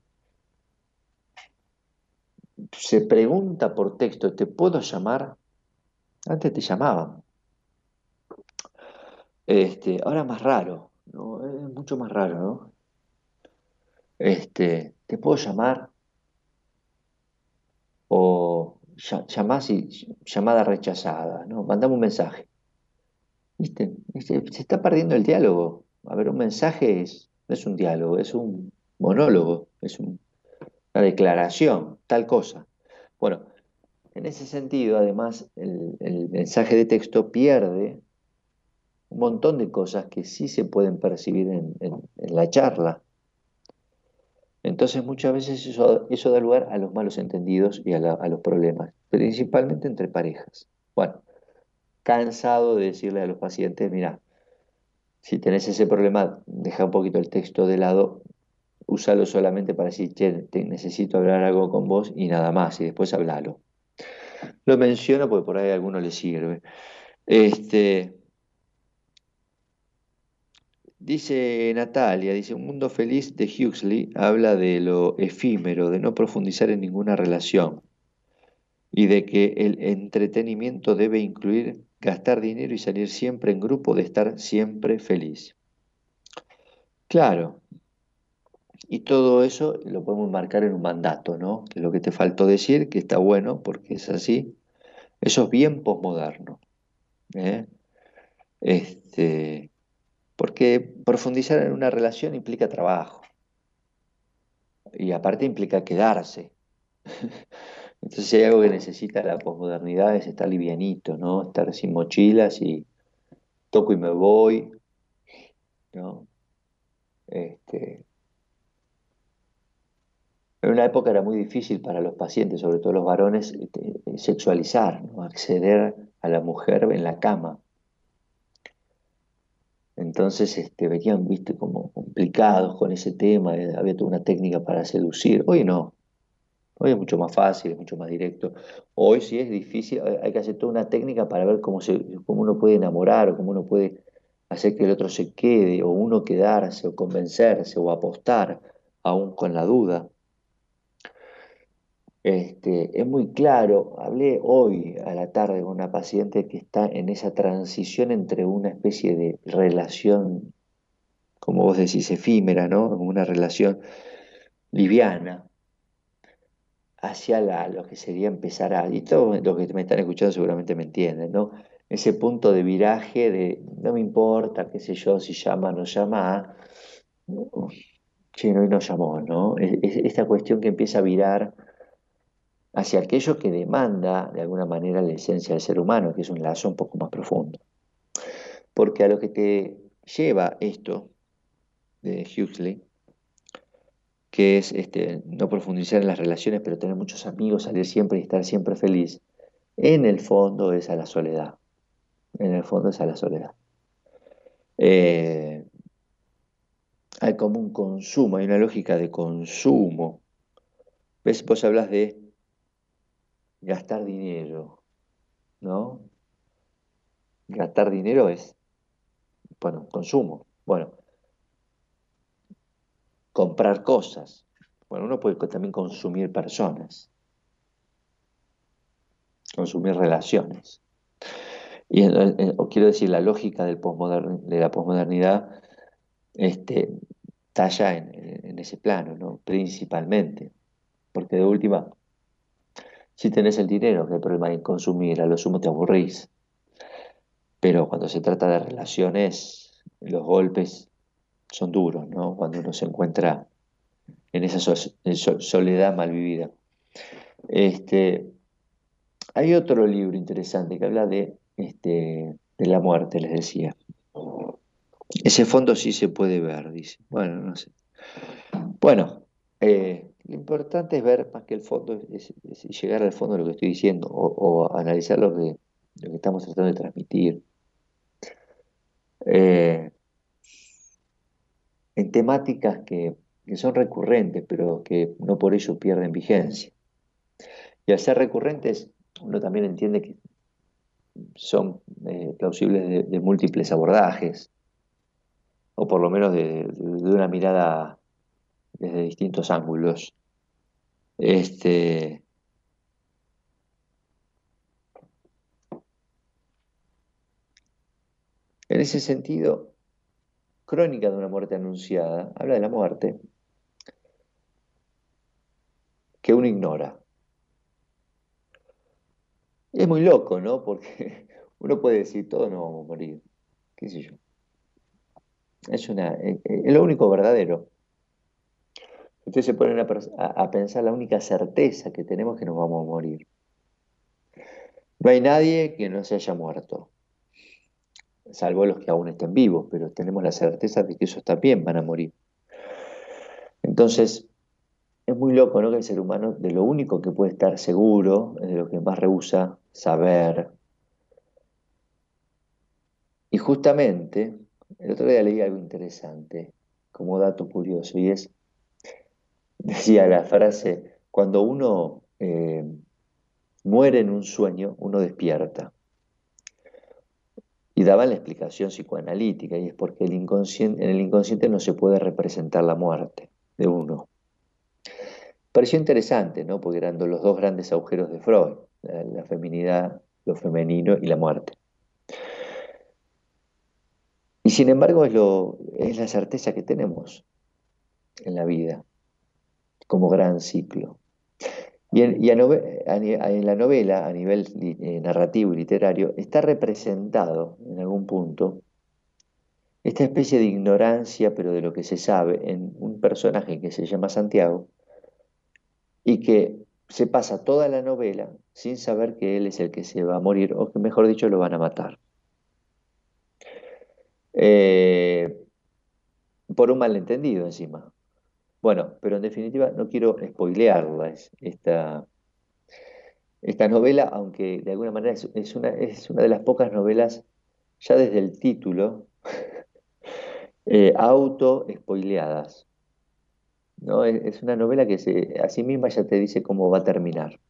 se pregunta por texto, ¿te puedo llamar? Antes te llamaban. Este, ahora más raro, ¿no? Es mucho más raro, ¿no? Este, ¿te puedo llamar? O llamás y llamada rechazada, ¿no? Mandame un mensaje. ¿Viste? Se, está perdiendo el diálogo. A ver, un mensaje es, no es un diálogo, es un monólogo, es una declaración, tal cosa. Bueno, en ese sentido, además, el, mensaje de texto pierde un montón de cosas que sí se pueden percibir en, la charla. Entonces muchas veces eso, da lugar a los malos entendidos y a, los problemas, principalmente entre parejas. Bueno, cansado de decirle a los pacientes, mira, si tenés ese problema, deja un poquito el texto de lado, úsalo solamente para decir, che, necesito hablar algo con vos y nada más, y después hablalo. Lo menciono porque por ahí a alguno le sirve. Este, dice Natalia, dice, un mundo feliz de Huxley habla de lo efímero, de no profundizar en ninguna relación y de que el entretenimiento debe incluir gastar dinero y salir siempre en grupo, de estar siempre feliz. Claro, y todo eso lo podemos marcar en un mandato, ¿no? Que es lo que te faltó decir, que está bueno porque es así. Eso es bien posmoderno. ¿eh? Este, porque profundizar en una relación implica trabajo. Y aparte implica quedarse. Entonces si hay algo que necesita la posmodernidad es estar livianito, ¿no? Estar sin mochilas y toco y me voy, ¿no? Este, en una época era muy difícil para los pacientes, sobre todo los varones, este, sexualizar, acceder a la mujer en la cama. Entonces este, venían, viste, como complicados con ese tema, había toda una técnica para seducir. Hoy no. Hoy es mucho más fácil, es mucho más directo. Hoy sí es difícil, hay que hacer toda una técnica para ver cómo, se, cómo uno puede enamorar o cómo uno puede hacer que el otro se quede, o uno quedarse, o convencerse, o apostar, aún con la duda. Este, es muy claro, hablé hoy a la tarde con una paciente que está en esa transición entre una especie de relación, como vos decís, efímera, ¿no? Una relación liviana, hacia la, lo que sería empezar a, y todos los que me están escuchando seguramente me entienden, ¿no? Ese punto de viraje de no me importa, qué sé yo, si llama o no llama, che, no, y no llamó, ¿no? esta cuestión que empieza a virar hacia aquello que demanda de alguna manera la esencia del ser humano, que es un lazo un poco más profundo. Porque a lo que te lleva esto de Huxley, que es este, no profundizar en las relaciones, pero tener muchos amigos, salir siempre y estar siempre feliz, en el fondo es a la soledad. En el fondo es a la soledad. Eh, hay como un consumo, hay una lógica de consumo. ¿Ves? Vos hablas de gastar dinero, ¿no? Gastar dinero es, bueno, consumo. Bueno, comprar cosas. Bueno, uno puede también consumir personas, consumir relaciones. Y quiero decir, la lógica del de la posmodernidad este, talla en, en ese plano, ¿no? principalmente. Porque de última, si tenés el dinero, que hay problema en consumir, a lo sumo te aburrís. Pero cuando se trata de relaciones, los golpes son duros, ¿no? Cuando uno se encuentra en esa soledad mal vivida. Este, hay otro libro interesante que habla de, este, de la muerte, les decía. Ese fondo sí se puede ver, dice. Bueno, no sé. Bueno, eh, lo importante es ver más que el fondo, es, llegar al fondo de lo que estoy diciendo o, analizar lo que, lo que estamos tratando de transmitir. Eh, en temáticas que, son recurrentes, pero que no por ello pierden vigencia. Y al ser recurrentes, uno también entiende que son eh, plausibles de, múltiples abordajes, o por lo menos de, una mirada desde distintos ángulos. Este, en ese sentido, Crónica de una muerte anunciada habla de la muerte que uno ignora. Y es muy loco, ¿no? Porque uno puede decir, todos no vamos a morir. ¿Qué sé yo? Es, una, eh, eh, es lo único verdadero. Ustedes se ponen a, pensar la única certeza que tenemos que nos vamos a morir. No hay nadie que no se haya muerto salvo los que aún estén vivos, pero tenemos la certeza de que esos también van a morir. Entonces, es muy loco, ¿no? Que el ser humano de lo único que puede estar seguro es de lo que más rehúsa saber. Y justamente, el otro día leí algo interesante, como dato curioso, y es, decía la frase, cuando uno eh, muere en un sueño, uno despierta. Y daban la explicación psicoanalítica, y es porque en el inconsciente no se puede representar la muerte de uno. Pareció interesante, ¿no? Porque eran los dos grandes agujeros de Freud, la, feminidad, lo femenino y la muerte. Y sin embargo es, lo, es la certeza que tenemos en la vida como gran ciclo. Y, en, la novela, a nivel eh, narrativo y literario, está representado en algún punto esta especie de ignorancia, pero de lo que se sabe, en un personaje que se llama Santiago y que se pasa toda la novela sin saber que él es el que se va a morir, o que mejor dicho lo van a matar. Eh, por un malentendido encima. Bueno, pero en definitiva no quiero spoilearla esta, esta novela, aunque de alguna manera es, una, es una de las pocas novelas, ya desde el título, eh, auto-spoileadas. ¿no? Es, una novela que se, a sí misma ya te dice cómo va a terminar.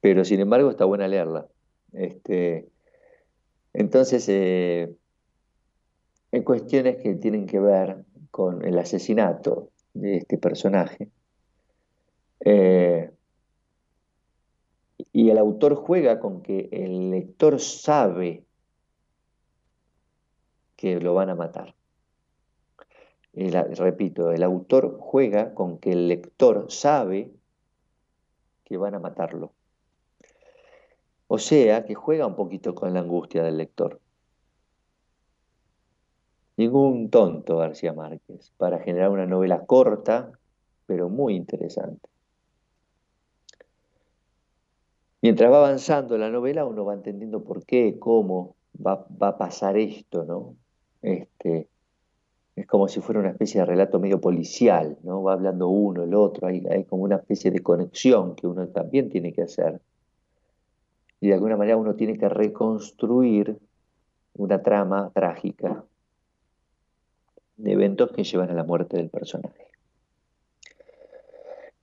Pero sin embargo está buena leerla. Este, entonces, eh, cuestiones que tienen que ver con el asesinato de este personaje. Eh, y el autor juega con que el lector sabe que lo van a matar. repito, el autor juega con que el lector sabe que van a matarlo. O sea, que juega un poquito con la angustia del lector. Ningún tonto García Márquez, para generar una novela corta, pero muy interesante. Mientras va avanzando la novela, uno va entendiendo por qué, cómo va, a pasar esto, ¿no? Este, es como si fuera una especie de relato medio policial, ¿no? Va hablando uno, el otro, hay, hay como una especie de conexión que uno también tiene que hacer. Y de alguna manera uno tiene que reconstruir una trama trágica eventos que llevan a la muerte del personaje.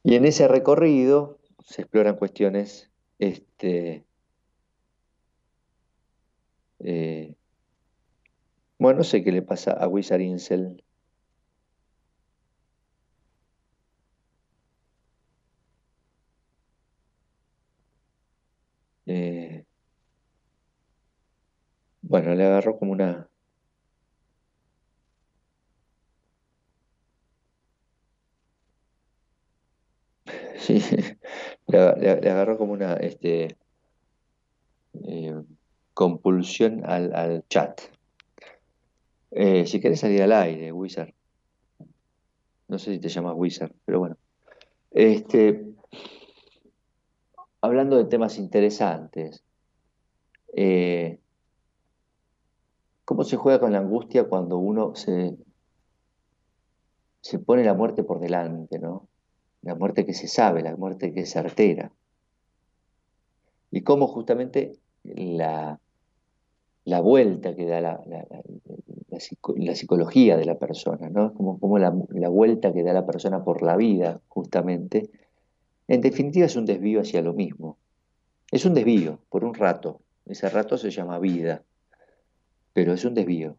Y en ese recorrido se exploran cuestiones, este, eh, bueno, no sé qué le pasa a Wizard Incel. Eh, bueno, le agarró como una Sí, le, agarró como una este, eh, compulsión al, chat. Eh, si querés salir al aire, Wizard. No sé si te llamas Wizard, pero bueno. Este, hablando de temas interesantes, eh, ¿cómo se juega con la angustia cuando uno se, se pone la muerte por delante, ¿no? La muerte que se sabe, la muerte que es certera. Y cómo justamente la, la vuelta que da la, la, psicología de la persona, ¿no? Como, como la, vuelta que da la persona por la vida, justamente, en definitiva es un desvío hacia lo mismo. Es un desvío, por un rato. Ese rato se llama vida, pero es un desvío.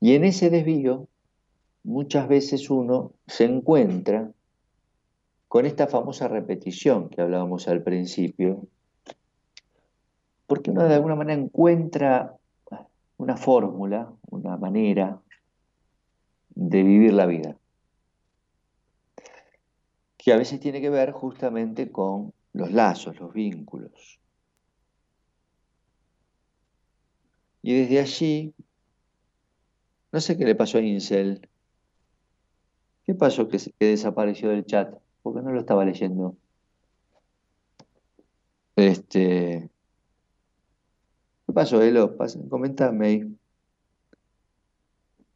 Y en ese desvío, muchas veces uno se encuentra con esta famosa repetición que hablábamos al principio, porque uno de alguna manera encuentra una fórmula, una manera de vivir la vida, que a veces tiene que ver justamente con los lazos, los vínculos. Y desde allí, no sé qué le pasó a Incel. ¿Qué pasó que, que desapareció del chat? Porque no lo estaba leyendo. Este, ¿Qué pasó, Elo? Comentame ahí.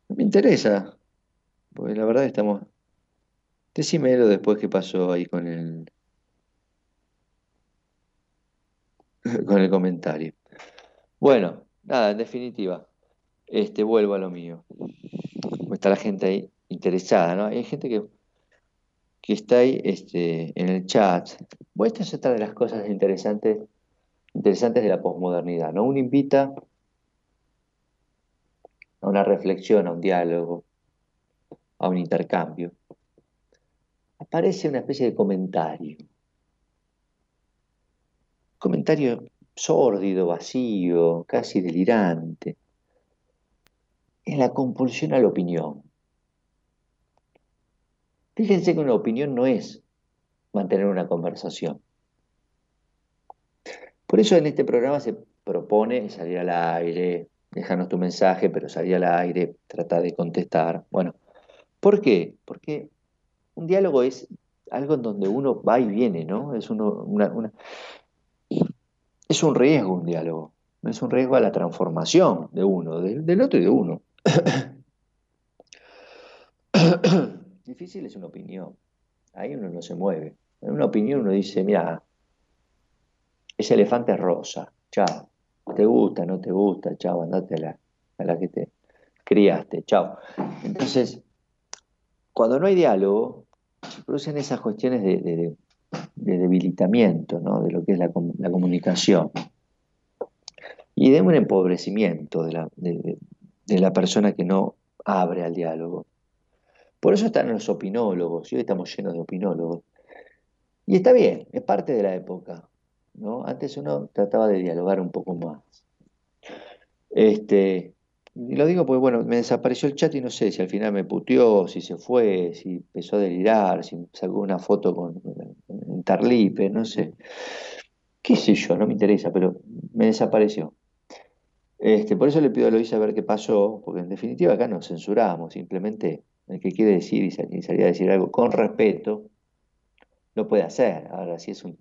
Me interesa, porque la verdad estamos... Decime, Elo, después qué pasó ahí con el... con el comentario. Bueno, nada, en definitiva, este, vuelvo a lo mío. Está la gente ahí interesada, ¿no? Hay gente que, que está ahí este, en el chat. Bueno, esta es otra de las cosas interesantes interesantes de la posmodernidad. ¿no? Uno invita a una reflexión, a un diálogo, a un intercambio. Aparece una especie de comentario. Comentario sórdido, vacío, casi delirante. Es la compulsión a la opinión. Fíjense que una opinión no es mantener una conversación. Por eso en este programa se propone salir al aire, déjanos tu mensaje, pero salir al aire, trata de contestar. Bueno, ¿por qué? Porque un diálogo es algo en donde uno va y viene, ¿no? Es, es un riesgo un diálogo, es un riesgo a la transformación de uno, del otro y de uno. Difícil es una opinión, ahí uno no se mueve. En una opinión uno dice, mira, ese elefante rosa, chao. ¿Te gusta, no te gusta? Chao, andate a la, a la que te criaste, chao. Entonces, cuando no hay diálogo, se producen esas cuestiones de, debilitamiento ¿no? de lo que es la, comunicación y de un empobrecimiento de la, de la persona que no abre al diálogo. Por eso están los opinólogos, y hoy estamos llenos de opinólogos. Y está bien, es parte de la época. Antes uno trataba de dialogar un poco más. Este, y lo digo porque, bueno, me desapareció el chat y no sé si al final me puteó, si se fue, si empezó a delirar, si sacó una foto con Tarlipe, no sé. Qué sé yo, no me interesa, pero me desapareció. Este, por eso le pido a Loisa a ver qué pasó, porque en definitiva acá nos censuramos, simplemente el que quiere decir y salir a decir algo con respeto, lo puede hacer. Ahora, si es un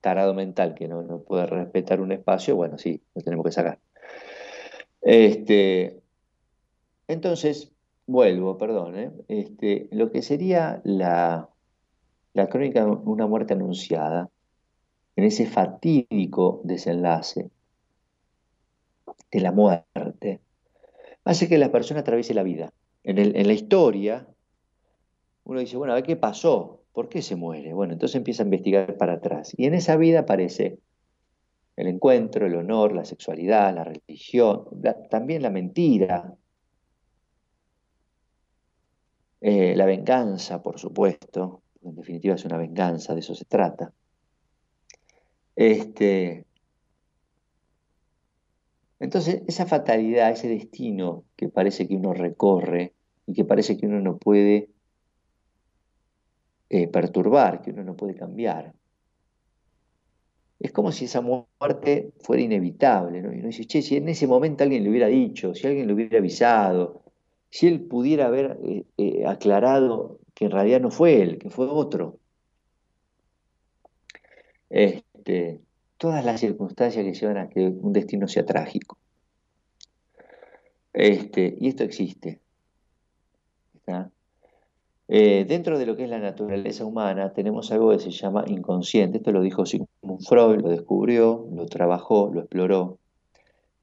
tarado mental que no, puede respetar un espacio, bueno, sí, lo tenemos que sacar. Este, entonces, vuelvo, perdón, ¿eh? este, lo que sería la, la crónica de una muerte anunciada, en ese fatídico desenlace de la muerte, hace que la persona atraviese la vida. En, la historia, uno dice, bueno, a ver qué pasó, ¿Por qué se muere? Bueno, entonces empieza a investigar para atrás. Y en esa vida aparece el encuentro, el honor, la sexualidad, la religión, también la mentira, eh, la venganza, por supuesto, en definitiva es una venganza, de eso se trata. Este, entonces, esa fatalidad, ese destino que parece que uno recorre y que parece que uno no puede eh, perturbar, que uno no puede cambiar. es como si esa muerte fuera inevitable. ¿no? Y uno dice, che, si en ese momento alguien le hubiera dicho, si alguien le hubiera avisado, si él pudiera haber eh, eh, aclarado que en realidad no fue él, que fue otro. Este, todas las circunstancias que llevan a que un destino sea trágico. Este, y esto existe. Eh, dentro de lo que es la naturaleza humana tenemos algo que se llama inconsciente. Esto lo dijo Sigmund Freud, lo descubrió, lo trabajó, lo exploró.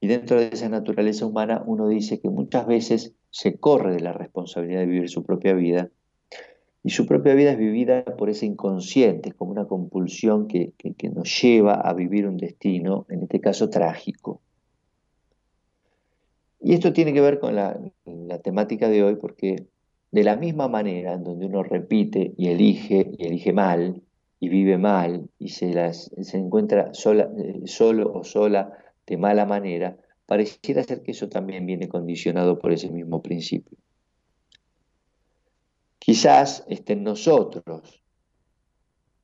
Y dentro de esa naturaleza humana uno dice que muchas veces se corre de la responsabilidad de vivir su propia vida y su propia vida es vivida por ese inconsciente, es como una compulsión que, nos lleva a vivir un destino, en este caso trágico. Y esto tiene que ver con la, temática de hoy porque de la misma manera en donde uno repite y elige y elige mal y vive mal y se, encuentra sola, eh, solo o sola de mala manera, pareciera ser que eso también viene condicionado por ese mismo principio. Quizás esté en nosotros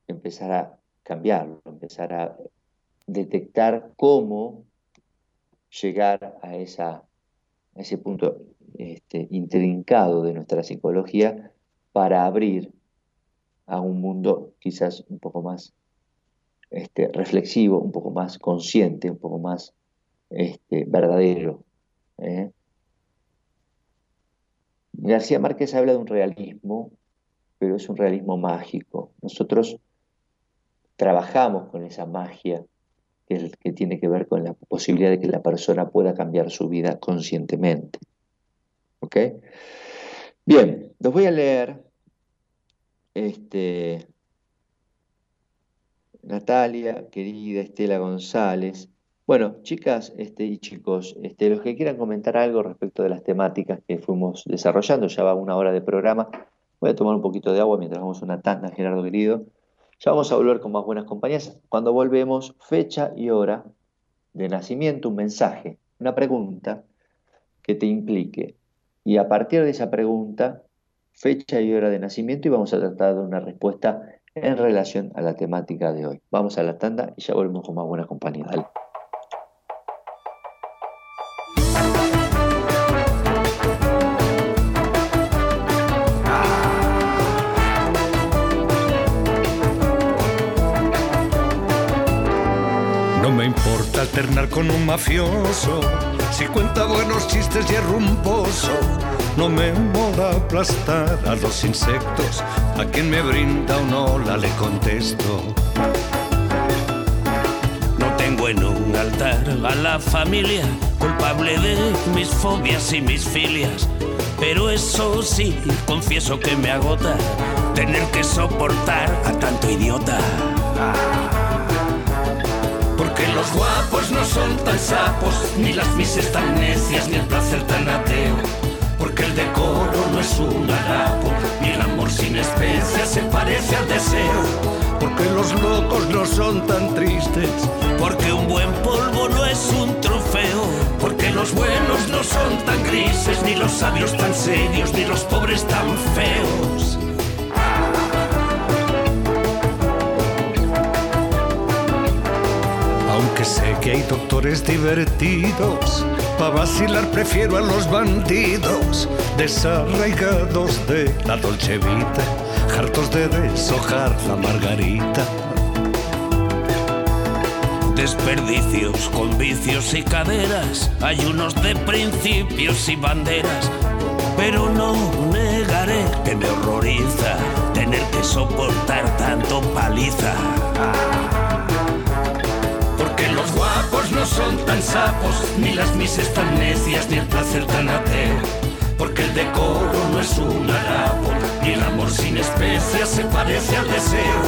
empezar a cambiarlo, empezar a detectar cómo llegar a, ese punto este, intrincado de nuestra psicología para abrir a un mundo quizás un poco más este, reflexivo, un poco más consciente, un poco más este, verdadero. ¿eh? García Márquez habla de un realismo, pero es un realismo mágico. Nosotros trabajamos con esa magia que, que tiene que ver con la posibilidad de que la persona pueda cambiar su vida conscientemente. ¿Ok? Bien, los voy a leer. Este, Natalia, querida Estela González, bueno, chicas este, y chicos, este, los que quieran comentar algo respecto de las temáticas que fuimos desarrollando, ya va una hora de programa, voy a tomar un poquito de agua mientras vamos una tanda, Gerardo querido. Ya vamos a volver con más buenas compañías. Cuando volvemos, fecha y hora de nacimiento, un mensaje, una pregunta que te implique. Y a partir de esa pregunta, fecha y hora de nacimiento, y vamos a tratar de una respuesta en relación a la temática de hoy. Vamos a la tanda y ya volvemos con más buenas compañías. Dale. Con un mafioso. Si cuenta buenos chistes y es no me mola aplastar a los insectos. A quien me brinda una ola le contesto. No tengo en un altar a la familia, culpable de mis fobias y mis filias. Pero eso sí, confieso que me agota tener que soportar a tanto idiota. Porque los guapos no son tan sapos, ni las mises tan necias, ni el placer tan ateo. Porque el decoro no es un harapo, ni el amor sin especias se parece al deseo. Porque los locos no son tan tristes, porque un buen polvo no es un trofeo. Porque los buenos no son tan grises, ni los sabios tan serios, ni los pobres tan feos. Sé que hay doctores divertidos, para vacilar prefiero a los bandidos, desarraigados de la dolce vida, hartos de deshojar la margarita. Desperdicios con vicios y caderas, hay unos de principios y banderas, pero no negaré que me horroriza tener que soportar tanto paliza. Los guapos no son tan sapos, ni las mises tan necias, ni el placer tan ateo. Porque el decoro no es un harapo, ni el amor sin especias se parece al deseo.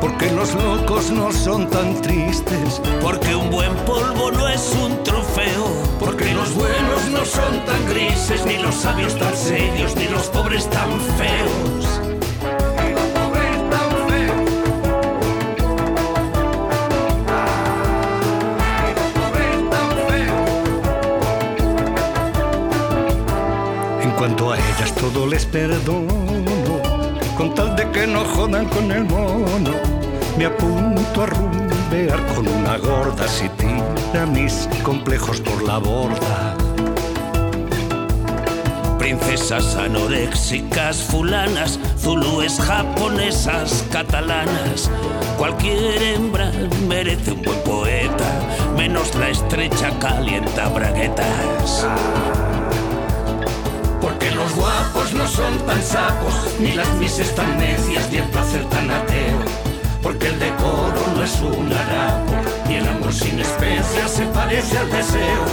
Porque los locos no son tan tristes, porque un buen polvo no es un trofeo. Porque los buenos no son tan grises, ni los sabios tan serios, ni los pobres tan feos. Ellas todo les perdono, con tal de que no jodan con el mono, me apunto a rumbo golpear con una gorda si tira mis complejos por la borda. Princesas anoréxicas, fulanas, zulúes japonesas, catalanas. Cualquier hembra merece un buen poeta, menos la estrecha calienta braguetas. Guapos no son tan sapos, ni las mises tan necias, ni el placer tan ateo. Porque el decoro no es un harapo, ni el amor sin especias se parece al deseo.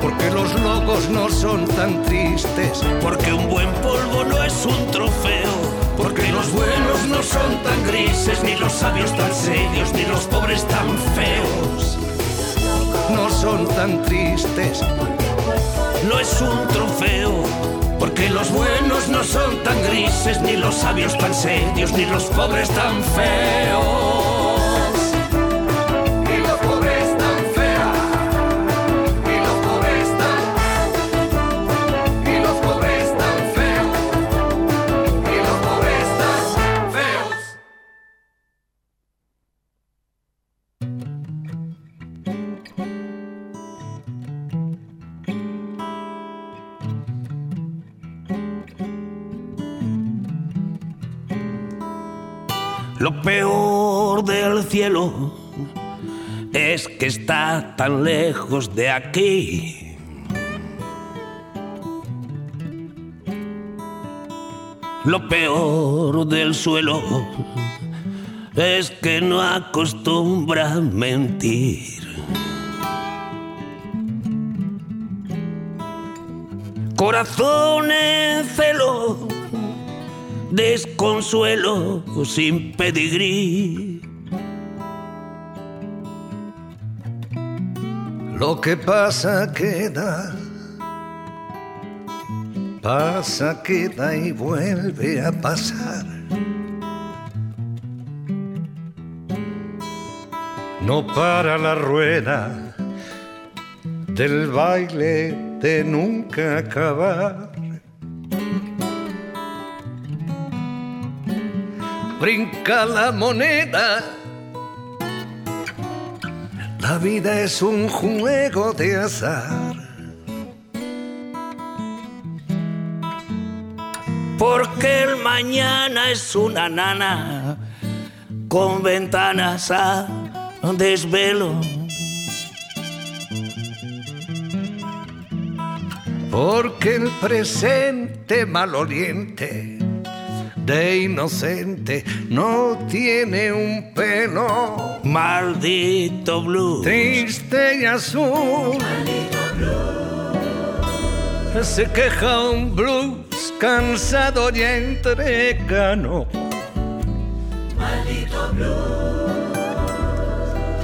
Porque los locos no son tan tristes, porque un buen polvo no es un trofeo. Porque los buenos no son tan grises, ni los sabios tan serios, ni los pobres tan feos. No son tan tristes, no es un trofeo. Porque los buenos no son tan grises, ni los sabios tan serios, ni los pobres tan feos. Es que está tan lejos de aquí. Lo peor del suelo es que no acostumbra mentir. Corazón en celo desconsuelo sin pedigrí. Lo que pasa queda, pasa queda y vuelve a pasar. No para la rueda del baile de nunca acabar. brinca la moneda. La vida es un juego de azar. Porque el mañana es una nana con ventanas a desvelo. Porque el presente maloliente de inocente no tiene un pelo. Maldito blue. Triste y azul. Se queja un blues cansado y entregano. Maldito blues.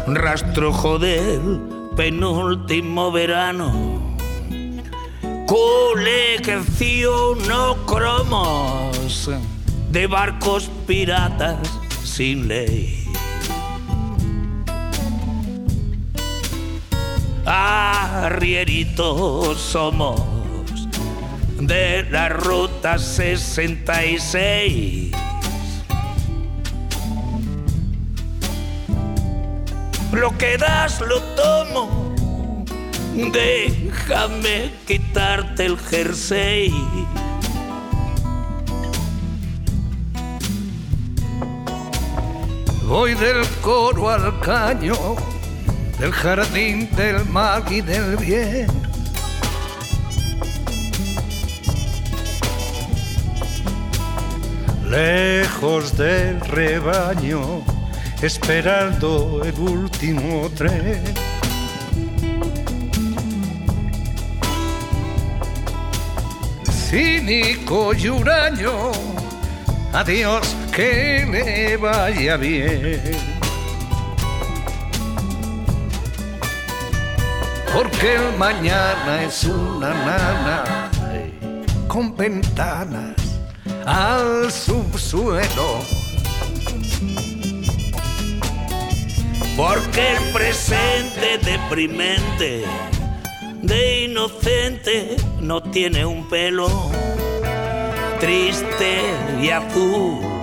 Rastrojo del penúltimo verano. Colección no cromos de barcos piratas sin ley. Arrieritos somos de la ruta 66. Lo que das lo tomo, déjame quitarte el jersey. Voy del coro al caño, del jardín del mal y del bien. Lejos del rebaño, esperando el último tren. Cínico y huraño, adiós que le vaya bien. Porque el mañana es una nana con ventanas al subsuelo. Porque el presente deprimente de inocente no tiene un pelo triste y azul.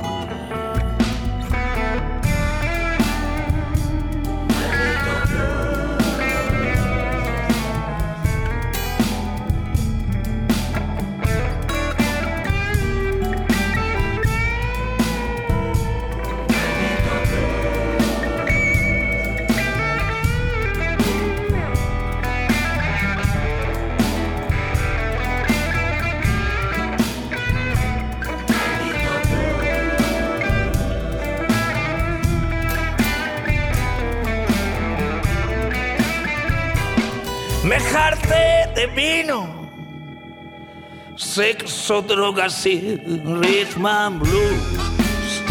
Sexo, drogas y rhythm and blues.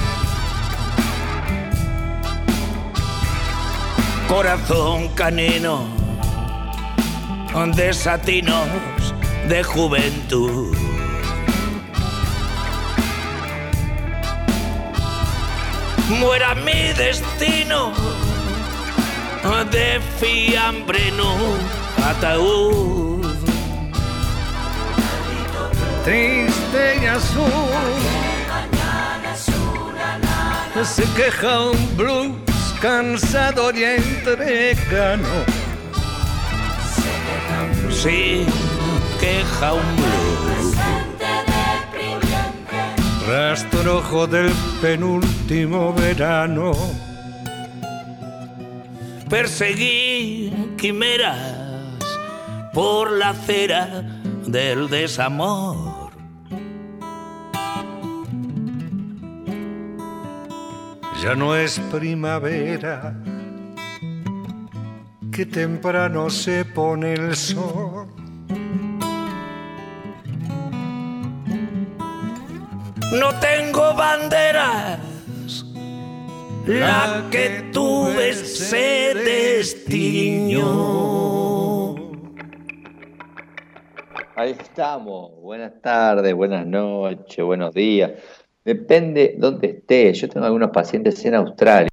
Corazón canino, desatinos de juventud. Muera mi destino de fiambre no ataúd. Triste y azul. Se queja un blues cansado y entregano. Sí, queja un blues. Rastrojo del penúltimo verano perseguí quimeras por la acera del desamor. Ya no es primavera, que temprano se pone el sol. No tengo banderas la que tuve ese destino. Ahí estamos. Buenas tardes, buenas noches, buenos días. Depende dónde estés. Yo tengo algunos pacientes en Australia.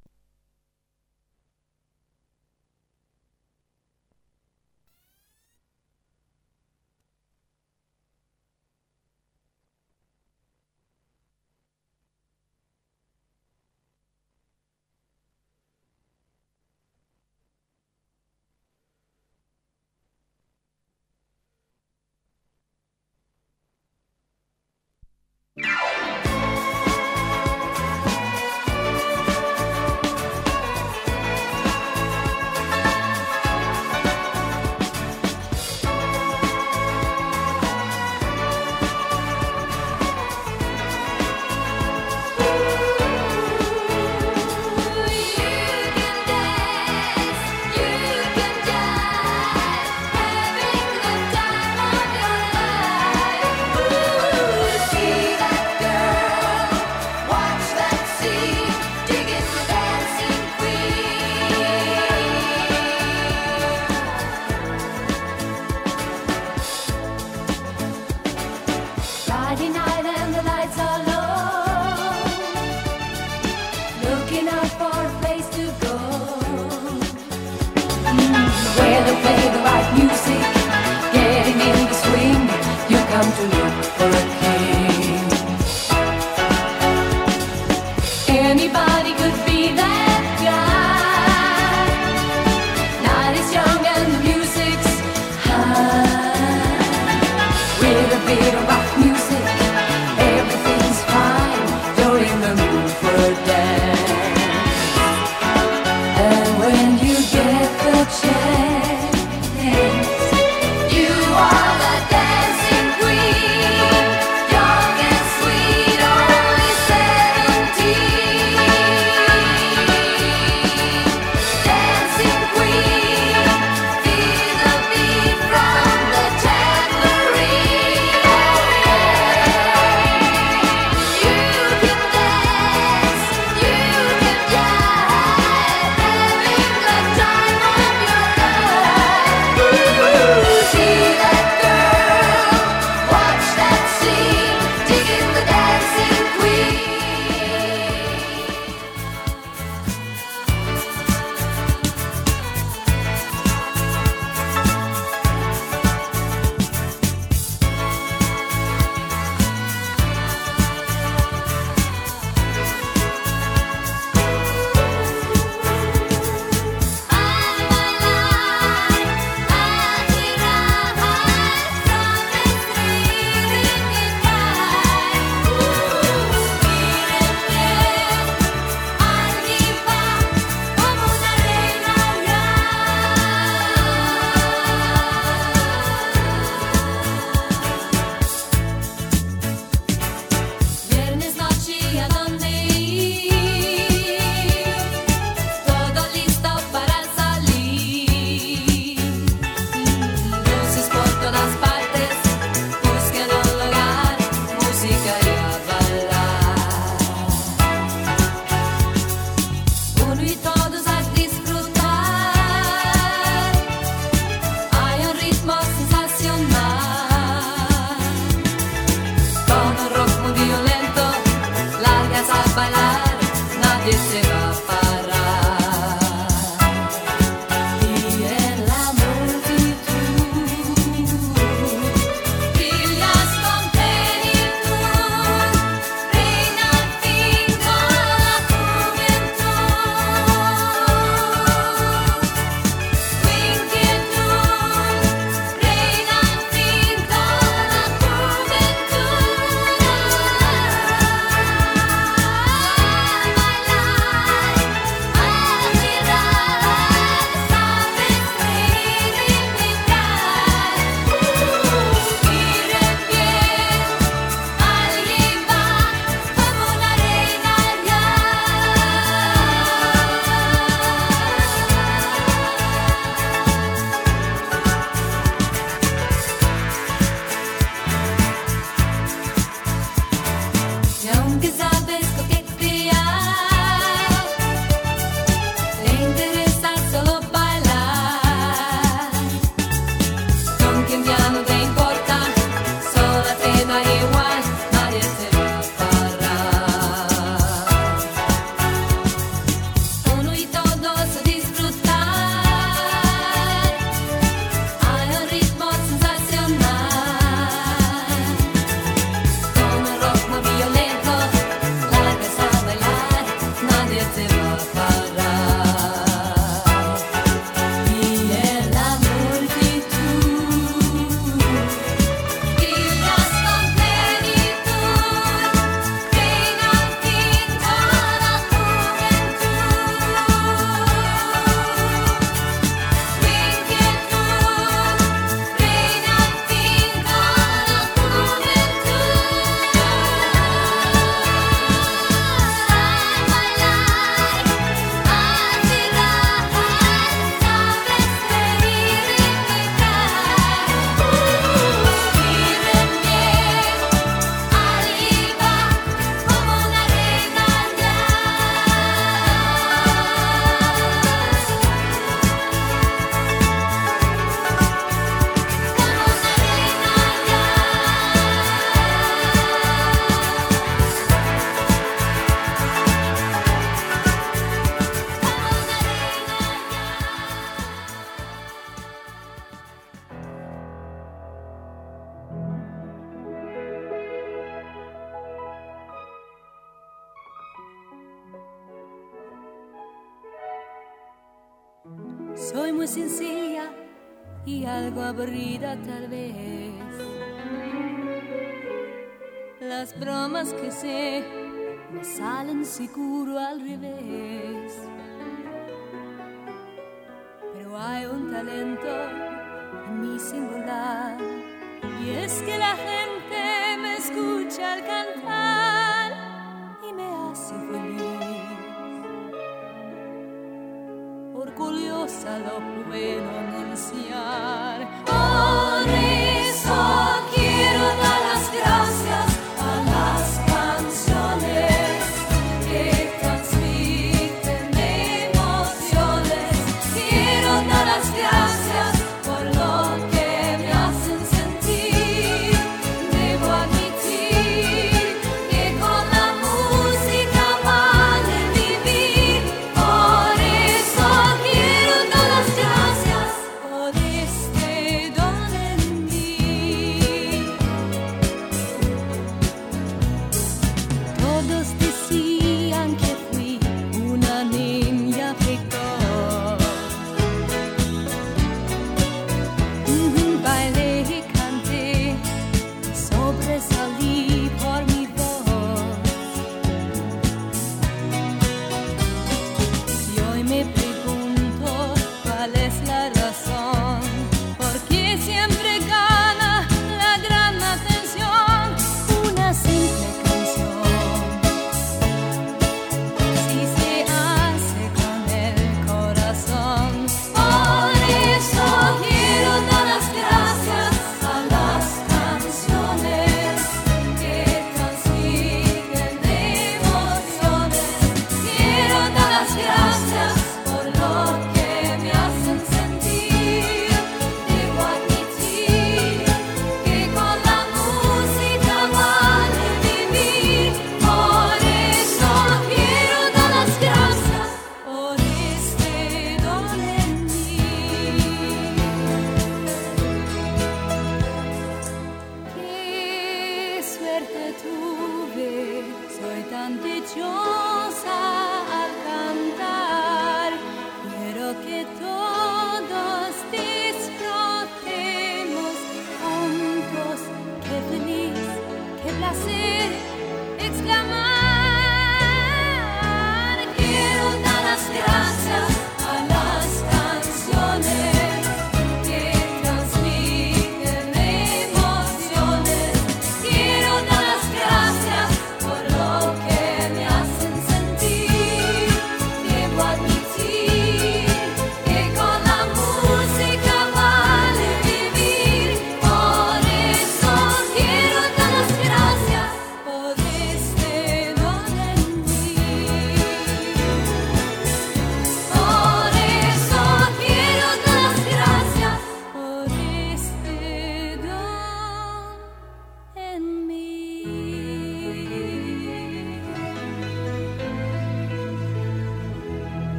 oscuro al revés.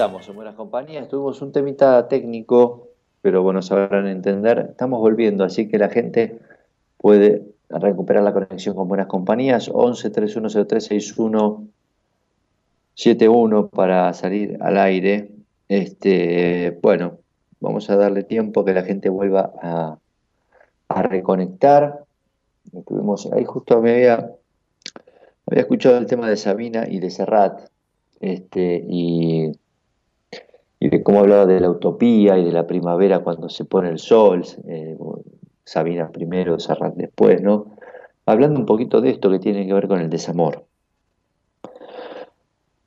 estamos en buenas compañías. Tuvimos un temita técnico, pero bueno, sabrán entender. Estamos volviendo, así que la gente puede recuperar la conexión con buenas compañías. 11 310361 71 para salir al aire. Este, bueno, vamos a darle tiempo que la gente vuelva a, reconectar. Estuvimos, ahí justo me había, había escuchado el tema de Sabina y de Serrat. Este, y y de cómo hablaba de la utopía y de la primavera cuando se pone el sol, eh, Sabina primero, Serrat después, ¿no? Hablando un poquito de esto que tiene que ver con el desamor.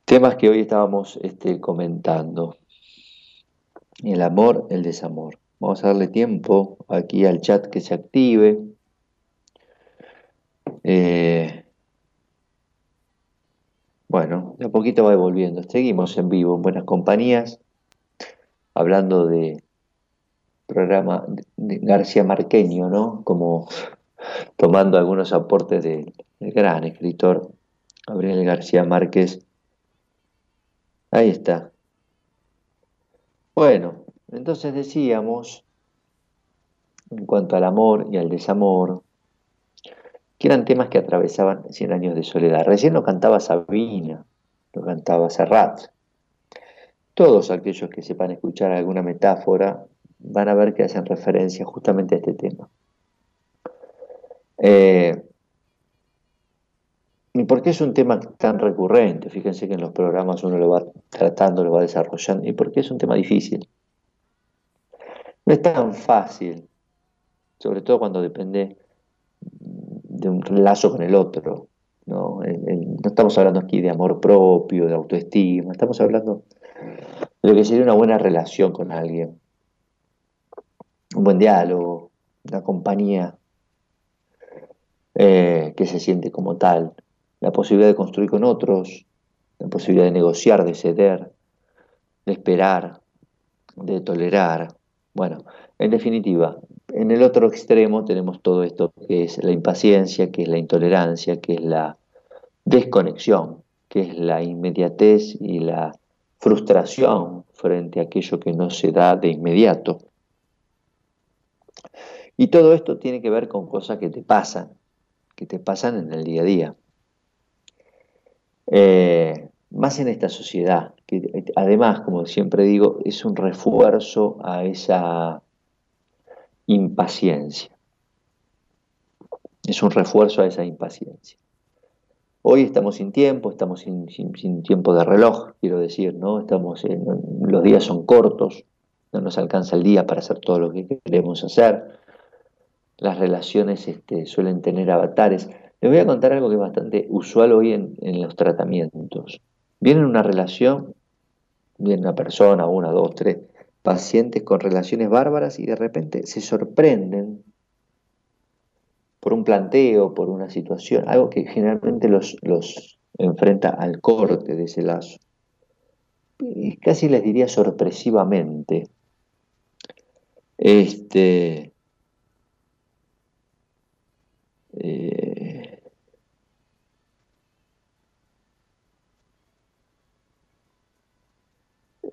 Temas que hoy estábamos este, comentando. El amor, el desamor. Vamos a darle tiempo aquí al chat que se active. Eh, bueno, de a poquito va evolviendo. Seguimos en vivo, en buenas compañías, hablando de programa de García Marqueño, ¿no? Como tomando algunos aportes del gran escritor Gabriel García Márquez. Ahí está. Bueno, entonces decíamos, en cuanto al amor y al desamor, que eran temas que atravesaban 100 años de soledad. Recién lo cantaba Sabina, lo cantaba Serrat. Todos aquellos que sepan escuchar alguna metáfora van a ver que hacen referencia justamente a este tema. Eh, ¿Y por qué es un tema tan recurrente? Fíjense que en los programas uno lo va tratando, lo va desarrollando. ¿Y por qué es un tema difícil? No es tan fácil, sobre todo cuando depende de un lazo con el otro. ¿no? no estamos hablando aquí de amor propio, de autoestima, estamos hablando lo que sería una buena relación con alguien, un buen diálogo, una compañía eh, que se siente como tal, la posibilidad de construir con otros, la posibilidad de negociar, de ceder, de esperar, de tolerar. Bueno, en definitiva, en el otro extremo tenemos todo esto que es la impaciencia, que es la intolerancia, que es la desconexión, que es la inmediatez y la frustración frente a aquello que no se da de inmediato. Y todo esto tiene que ver con cosas que te pasan, que te pasan en el día a día. Eh, más en esta sociedad, que además, como siempre digo, es un refuerzo a esa impaciencia. Es un refuerzo a esa impaciencia. Hoy estamos sin tiempo, estamos sin, tiempo de reloj, quiero decir, ¿no? Estamos los días son cortos, no nos alcanza el día para hacer todo lo que queremos hacer. Las relaciones este, suelen tener avatares. Les voy a contar algo que es bastante usual hoy en, en los tratamientos. Viene una relación, viene una persona, una, dos, tres, pacientes con relaciones bárbaras y de repente se sorprenden por un planteo, por una situación, algo que generalmente los, los enfrenta al corte de ese lazo. Y casi les diría sorpresivamente. Este, eh,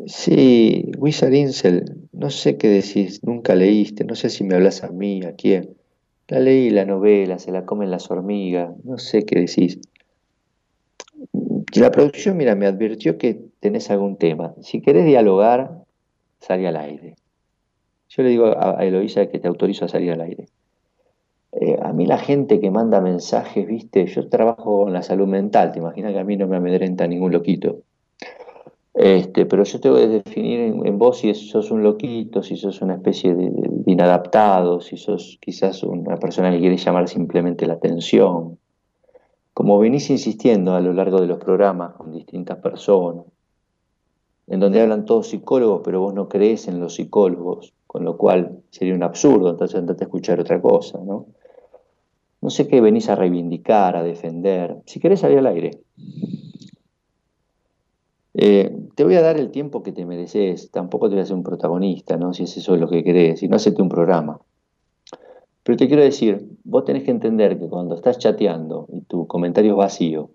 Sí, Wizard Incel, no sé qué decís, nunca leíste, no sé si me hablas a mí, a quién. La leí la novela, se la comen las hormigas, no sé qué decís. La producción, mira, me advirtió que tenés algún tema. Si querés dialogar, salí al aire. Yo le digo a Eloisa que te autorizo a salir al aire. Eh, a mí la gente que manda mensajes, viste, yo trabajo con la salud mental, te imaginas que a mí no me amedrenta ningún loquito. Este, pero yo tengo que definir en, vos si sos un loquito, si sos una especie de, inadaptado, si sos quizás una persona que quiere llamar simplemente la atención. Como venís insistiendo a lo largo de los programas con distintas personas, en donde hablan todos psicólogos, pero vos no crees en los psicólogos, con lo cual sería un absurdo, entonces andate escuchar otra cosa, ¿no? No sé qué venís a reivindicar, a defender. Si querés salir al aire. Eh, te voy a dar el tiempo que te mereces, tampoco te voy a ser un protagonista, ¿no? Si es eso lo que querés, y no hacete un programa. Pero te quiero decir, vos tenés que entender que cuando estás chateando y tu comentario es vacío,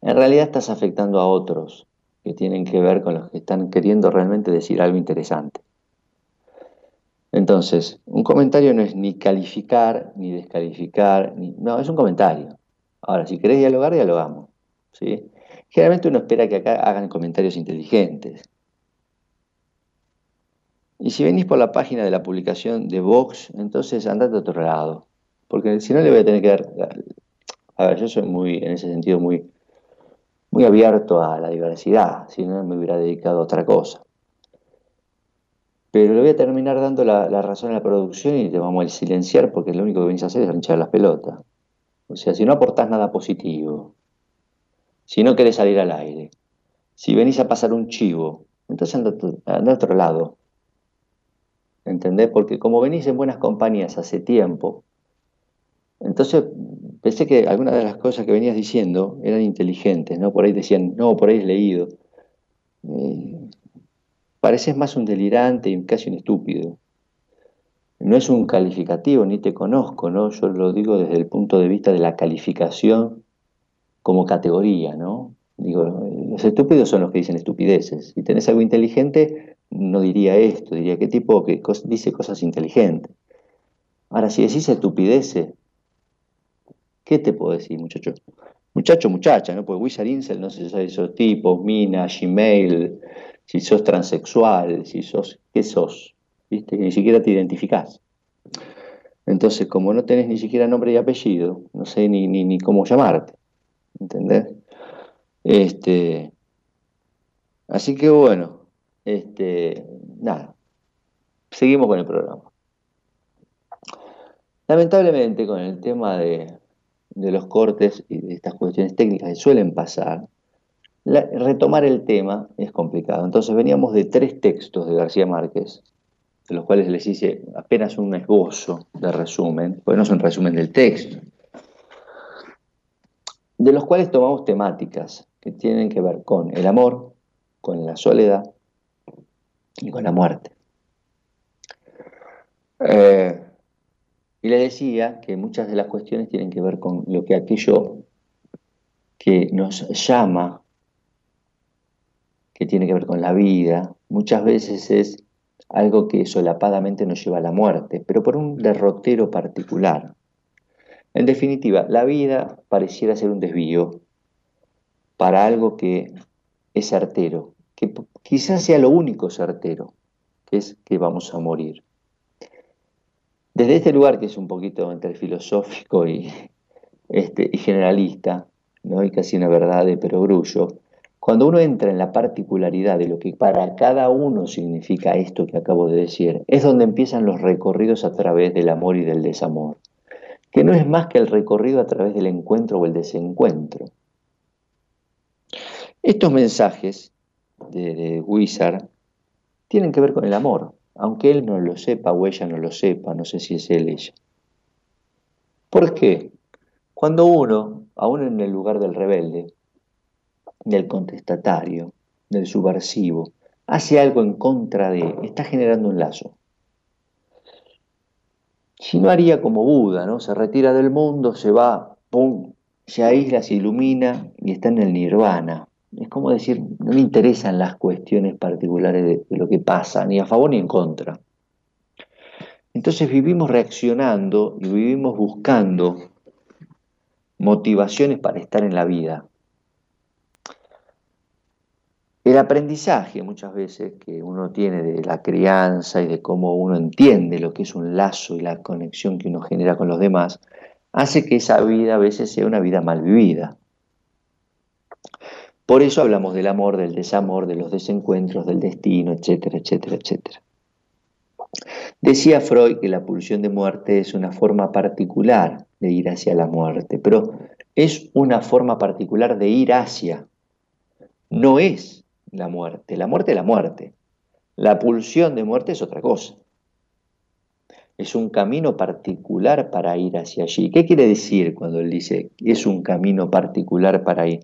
en realidad estás afectando a otros que tienen que ver con los que están queriendo realmente decir algo interesante. Entonces, un comentario no es ni calificar, ni descalificar, ni... no, es un comentario. Ahora, si querés dialogar, dialogamos. ¿sí? Generalmente uno espera que acá hagan comentarios inteligentes. Y si venís por la página de la publicación de Vox, entonces andate a otro lado. porque si no le voy a tener que dar... A ver, yo soy muy, en ese sentido, muy, muy abierto a la diversidad, si no me hubiera dedicado a otra cosa. Pero le voy a terminar dando la, razón a la producción y te vamos a silenciar porque lo único que venís a hacer es hinchar las pelotas. O sea, si no aportás nada positivo, si no querés salir al aire, si venís a pasar un chivo, entonces anda, anda a otro lado. ¿Entendés? Porque como venís en buenas compañías hace tiempo, entonces pensé que algunas de las cosas que venías diciendo eran inteligentes, ¿no? Por ahí decían, no, por ahí es leído. Eh, pareces más un delirante y casi un estúpido. No es un calificativo, ni te conozco, ¿no? Yo lo digo desde el punto de vista de la calificación como categoría, ¿no? Digo, los estúpidos son los que dicen estupideces. Si tenés algo inteligente, no diría esto, diría qué tipo que dice cosas inteligentes. Ahora, si decís estupideces, ¿qué te puedo decir, muchacho? Muchacho, muchacha, ¿no? Porque Wizard Incel, no sé si esos tipos, Mina, Gmail, si sos transexual, si sos, ¿qué sos? ¿Viste? Ni siquiera te identificás. Entonces, como no tenés ni siquiera nombre y apellido, no sé ni, ni, cómo llamarte. ¿Entendés? Este, así que bueno, este, nada, seguimos con el programa. Lamentablemente con el tema de, de los cortes y de estas cuestiones técnicas que suelen pasar, retomar el tema es complicado. Entonces veníamos de tres textos de García Márquez, de los cuales les hice apenas un esbozo de resumen, porque no es un resumen del texto, de los cuales tomamos temáticas que tienen que ver con el amor, con la soledad y con la muerte. Eh, y le decía que muchas de las cuestiones tienen que ver con lo que aquello que nos llama que tiene que ver con la vida, muchas veces es algo que solapadamente nos lleva a la muerte, pero por un derrotero particular. En definitiva, la vida pareciera ser un desvío para algo que es certero, que quizás sea lo único certero, que es que vamos a morir. Desde este lugar, que es un poquito entre filosófico y, este, y generalista, ¿no? y casi una verdad de perogrullo, cuando uno entra en la particularidad de lo que para cada uno significa esto que acabo de decir, es donde empiezan los recorridos a través del amor y del desamor, que no es más que el recorrido a través del encuentro o el desencuentro. Estos mensajes de, de Wizard tienen que ver con el amor, aunque él no lo sepa o ella no lo sepa, no sé si es él ella. ¿Por qué? Cuando uno, aún en el lugar del rebelde, del contestatario, del subversivo, hace algo en contra de, está generando un lazo. Si no haría como Buda, ¿no? Se retira del mundo, se va, pum, se aísla, se ilumina y está en el nirvana. Es como decir, no me interesan las cuestiones particulares de lo que pasa, ni a favor ni en contra. Entonces vivimos reaccionando y vivimos buscando motivaciones para estar en la vida. El aprendizaje muchas veces que uno tiene de la crianza y de cómo uno entiende lo que es un lazo y la conexión que uno genera con los demás, hace que esa vida a veces sea una vida mal vivida. Por eso hablamos del amor, del desamor, de los desencuentros, del destino, etcétera, etcétera, etcétera. Decía Freud que la pulsión de muerte es una forma particular de ir hacia la muerte, pero es una forma particular de ir hacia, no es la muerte. La muerte es la muerte. La pulsión de muerte es otra cosa. Es un camino particular para ir hacia allí. ¿Qué quiere decir cuando él dice es un camino particular para ir?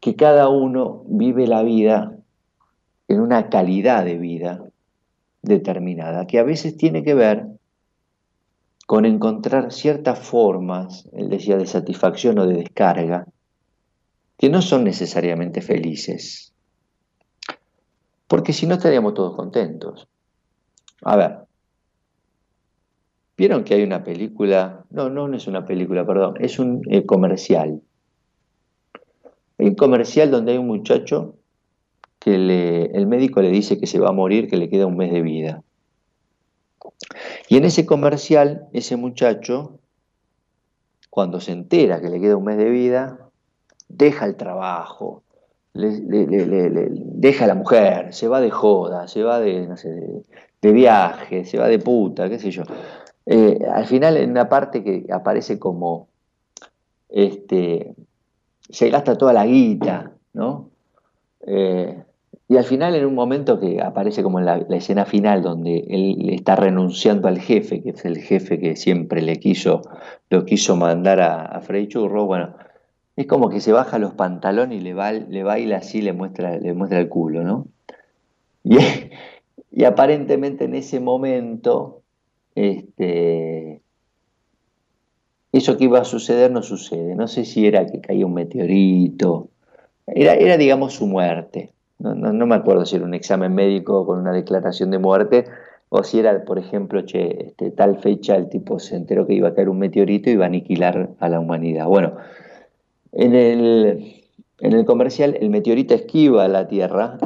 Que cada uno vive la vida en una calidad de vida determinada, que a veces tiene que ver con encontrar ciertas formas, él decía, de satisfacción o de descarga, que no son necesariamente felices. Porque si no estaríamos todos contentos. A ver, ¿vieron que hay una película? No, no, no es una película, perdón, es un eh, comercial. Hay un comercial donde hay un muchacho que el médico le dice que se va a morir, que le queda un mes de vida. Y en ese comercial, ese muchacho, cuando se entera que le queda un mes de vida, deja el trabajo, deja a la mujer, se va de joda, se va de, no sé, de, viaje, se va de puta, qué sé yo. Eh, al final, en una parte que aparece como, este, se gasta toda la guita, ¿no? Eh, y al final, en un momento que aparece como en la, escena final, donde él está renunciando al jefe, que es el jefe que siempre le quiso, lo quiso mandar a, a Frey Churro, bueno, es como que se baja los pantalones y le, le baila así, le muestra, le muestra el culo, ¿no? Y, aparentemente en ese momento, este, eso que iba a suceder no sucede. No sé si era que caía un meteorito, era, era digamos, su muerte. No, me acuerdo si era un examen médico con una declaración de muerte o si era, por ejemplo, che, este, tal fecha el tipo se enteró que iba a caer un meteorito y iba a aniquilar a la humanidad. Bueno, en el, en el comercial el meteorito esquiva la Tierra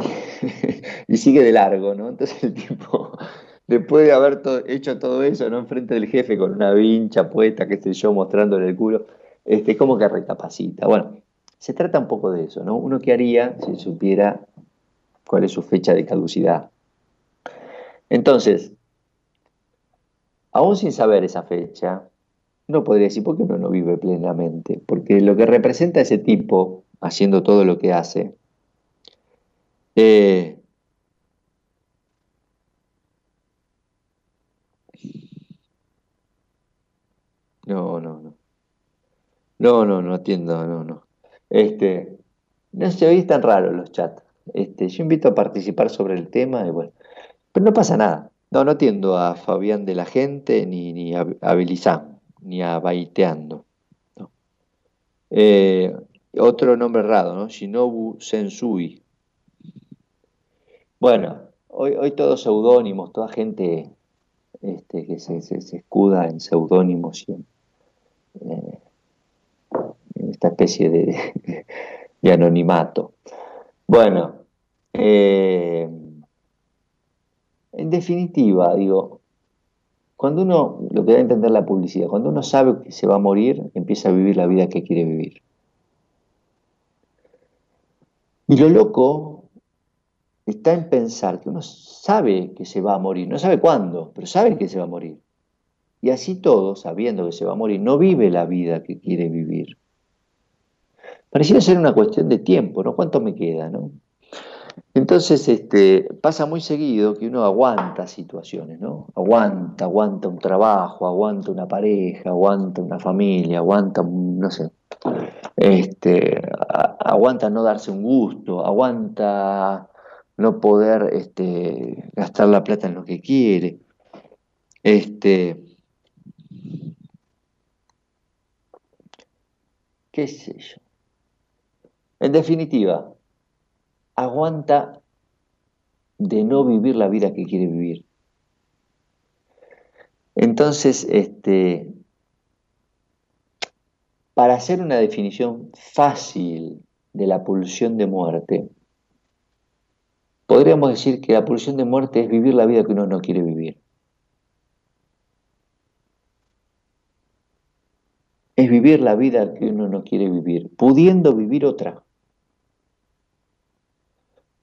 y sigue de largo, ¿no? Entonces el tipo, después de haber hecho todo eso, ¿no? Enfrente del jefe con una vincha puesta, qué sé yo, mostrándole el culo, este, como que recapacita. Bueno, se trata un poco de eso, ¿no? Uno qué haría si supiera cuál es su fecha de caducidad. Entonces, aún sin saber esa fecha, no podría decir por qué uno no vive plenamente, porque lo que representa ese tipo haciendo todo lo que hace, eh, no, no, no. No, no, no atiendo, no, no. Este, no se oí tan raro los chats. Este, yo invito a participar sobre el tema y bueno, pero no pasa nada. No, no atiendo a Fabián de la Gente ni, ni a, Belizán, ni a Baiteando. Eh, otro nombre raro, ¿no? Shinobu Sensui. Bueno, hoy, hoy todos seudónimos, toda gente este, que se, escuda en seudónimos y eh, en, esta especie de, de anonimato. Bueno, eh, en definitiva, digo, cuando uno, lo que da a entender la publicidad, cuando uno sabe que se va a morir, empieza a vivir la vida que quiere vivir. Y lo loco está en pensar que uno sabe que se va a morir, no sabe cuándo, pero sabe que se va a morir. Y así todo, sabiendo que se va a morir, no vive la vida que quiere vivir. Pareciera ser una cuestión de tiempo, ¿no? ¿Cuánto me queda, no? Entonces, este, pasa muy seguido que uno aguanta situaciones, ¿no? Aguanta, aguanta un trabajo, aguanta una pareja, aguanta una familia, aguanta, no sé, este, aguanta no darse un gusto, aguanta no poder este, gastar la plata en lo que quiere. Este, qué sé yo. En definitiva, aguanta de no vivir la vida que quiere vivir. Entonces, este, para hacer una definición fácil de la pulsión de muerte, podríamos decir que la pulsión de muerte es vivir la vida que uno no quiere vivir. Es vivir la vida que uno no quiere vivir, pudiendo vivir otra.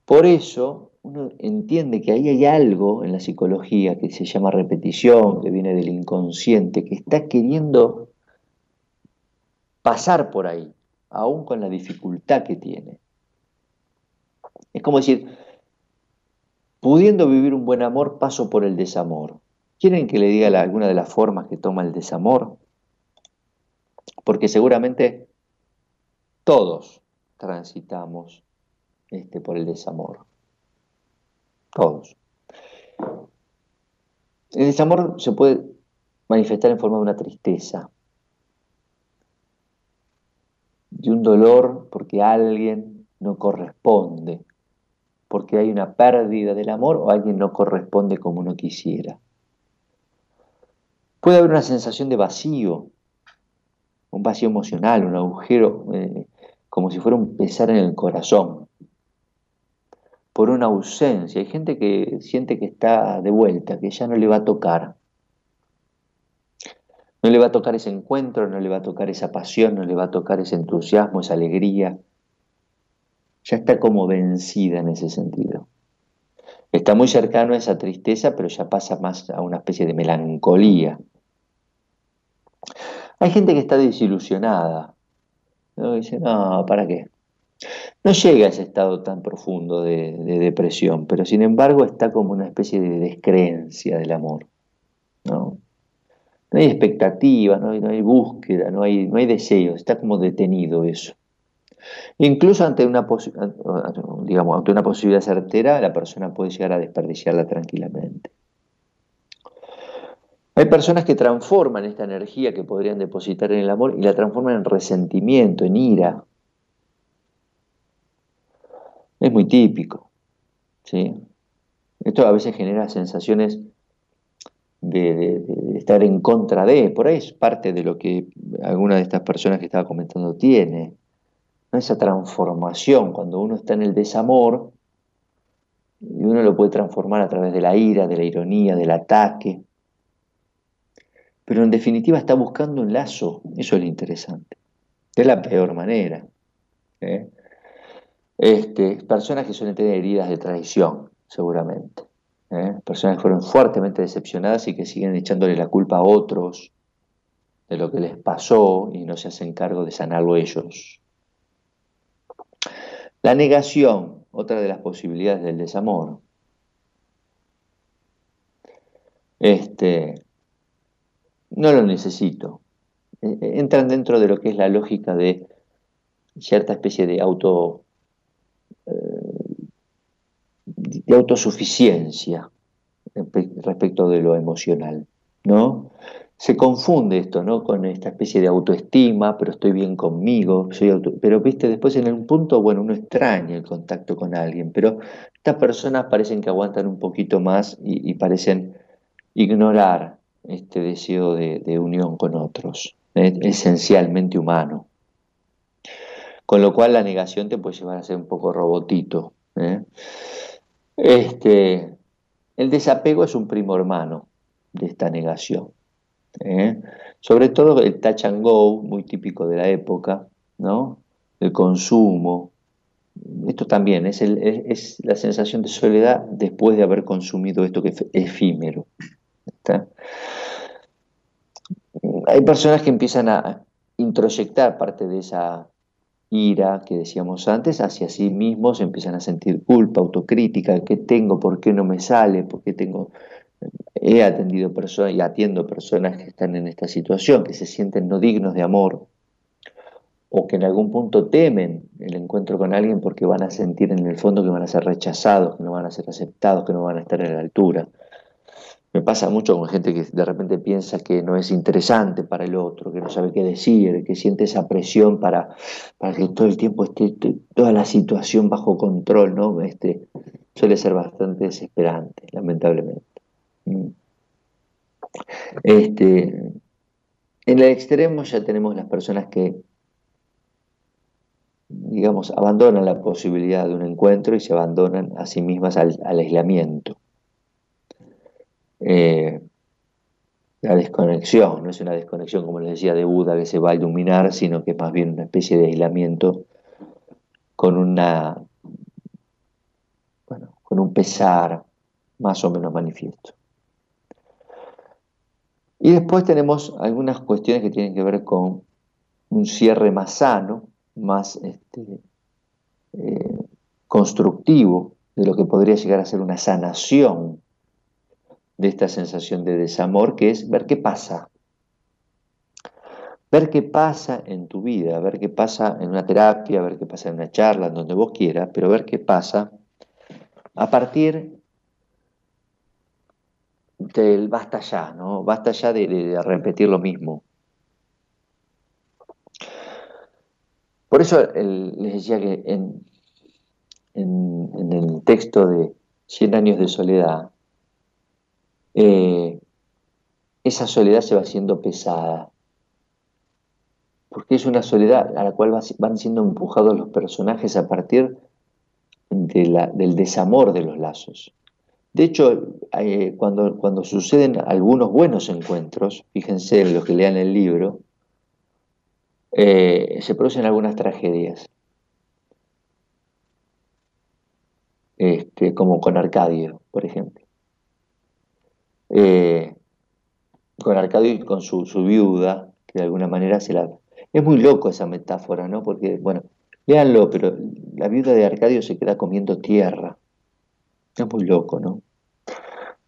Por eso uno entiende que ahí hay algo en la psicología que se llama repetición, que viene del inconsciente, que está queriendo pasar por ahí, aún con la dificultad que tiene. Es como decir, pudiendo vivir un buen amor, paso por el desamor. ¿Quieren que le diga alguna de las formas que toma el desamor? Porque seguramente todos transitamos este, por el desamor. Todos. El desamor se puede manifestar en forma de una tristeza, de un dolor porque alguien no corresponde, porque hay una pérdida del amor o alguien no corresponde como uno quisiera. Puede haber una sensación de vacío, un vacío emocional, un agujero, eh, como si fuera un pesar en el corazón por una ausencia. Hay gente que siente que está de vuelta, que ya no le va a tocar, No le va a tocar ese encuentro, no le va a tocar esa pasión, no le va a tocar ese entusiasmo, esa alegría. Ya está como vencida en ese sentido. Está muy cercano a esa tristeza, pero ya pasa más a una especie de melancolía. Hay gente que está desilusionada. ¿no? Dice, no, ¿para qué? No llega a ese estado tan profundo de, depresión, pero sin embargo está como una especie de descreencia del amor. ¿no? no hay expectativa, no hay, búsqueda, no hay, no deseo, está como detenido eso. Incluso ante una, digamos, ante una posibilidad certera, la persona puede llegar a desperdiciarla tranquilamente. Hay personas que transforman esta energía que podrían depositar en el amor y la transforman en resentimiento, en ira. Es muy típico. ¿sí? Esto a veces genera sensaciones de, estar en contra de, por ahí es parte de lo que alguna de estas personas que estaba comentando tiene. Esa transformación, cuando uno está en el desamor, y uno lo puede transformar a través de la ira, de la ironía, del ataque, pero en definitiva está buscando un lazo, eso es lo interesante, de la peor manera. ¿eh? Este, personas que suelen tener heridas de traición, seguramente. ¿eh? Personas que fueron fuertemente decepcionadas y que siguen echándole la culpa a otros de lo que les pasó y no se hacen cargo de sanarlo ellos. La negación, otra de las posibilidades del desamor. Este, no lo necesito. E, e, entran dentro de lo que es la lógica de cierta especie de auto de autosuficiencia respecto de lo emocional, ¿no? Se confunde esto, ¿no? Con esta especie de autoestima, pero estoy bien conmigo, soy pero viste, después en un punto, bueno, uno extraña el contacto con alguien, pero estas personas parecen que aguantan un poquito más y parecen ignorar este deseo de, unión con otros, esencialmente humano. Con lo cual la negación te puede llevar a ser un poco robotito. ¿eh? Este, el desapego es un primo hermano de esta negación. ¿eh? Sobre todo el touch and go, muy típico de la época, ¿no? el consumo. Esto también es, es la sensación de soledad después de haber consumido esto que es efímero. Hay personas que empiezan a introyectar parte de esa ira que decíamos antes hacia sí mismos, empiezan a sentir culpa, autocrítica, ¿qué tengo? ¿Por qué no me sale? ¿Por qué tengo? He atendido personas y atiendo personas que están en esta situación, que se sienten no dignos de amor, o que en algún punto temen el encuentro con alguien porque van a sentir en el fondo que van a ser rechazados, que no van a ser aceptados, que no van a estar a la altura. Me pasa mucho con gente que de repente piensa que no es interesante para el otro, que no sabe qué decir, que siente esa presión para, para que todo el tiempo esté toda la situación bajo control, ¿no? Este, suele ser bastante desesperante, lamentablemente. Mm. Este, en el extremo ya tenemos las personas que, digamos, abandonan la posibilidad de un encuentro y se abandonan a sí mismas al aislamiento. Eh, la desconexión, no es una desconexión, como les decía, de Buda que se va a iluminar, sino que más bien una especie de aislamiento con una bueno, con un pesar más o menos manifiesto. Y después tenemos algunas cuestiones que tienen que ver con un cierre más sano, más este, eh, constructivo de lo que podría llegar a ser una sanación de esta sensación de desamor, que es ver qué pasa. Ver qué pasa en tu vida, ver qué pasa en una terapia, ver qué pasa en una charla, en donde vos quieras, pero ver qué pasa a partir del basta ya, ¿no? Basta ya de, repetir lo mismo. Por eso les decía que en, en el texto de Cien años de soledad, eh, esa soledad se va haciendo pesada. Porque es una soledad a la cual van siendo empujados los personajes a partir del desamor de los lazos. De hecho, eh, cuando, cuando suceden algunos buenos encuentros, fíjense los que lean el libro, eh, se producen algunas tragedias. Este, como con Arcadio, por ejemplo. Eh, con Arcadio y con su, viuda, que de alguna manera se la... Es muy loco esa metáfora, ¿no? Porque, bueno, léanlo, pero la viuda de Arcadio se queda comiendo tierra. Es muy loco, ¿no?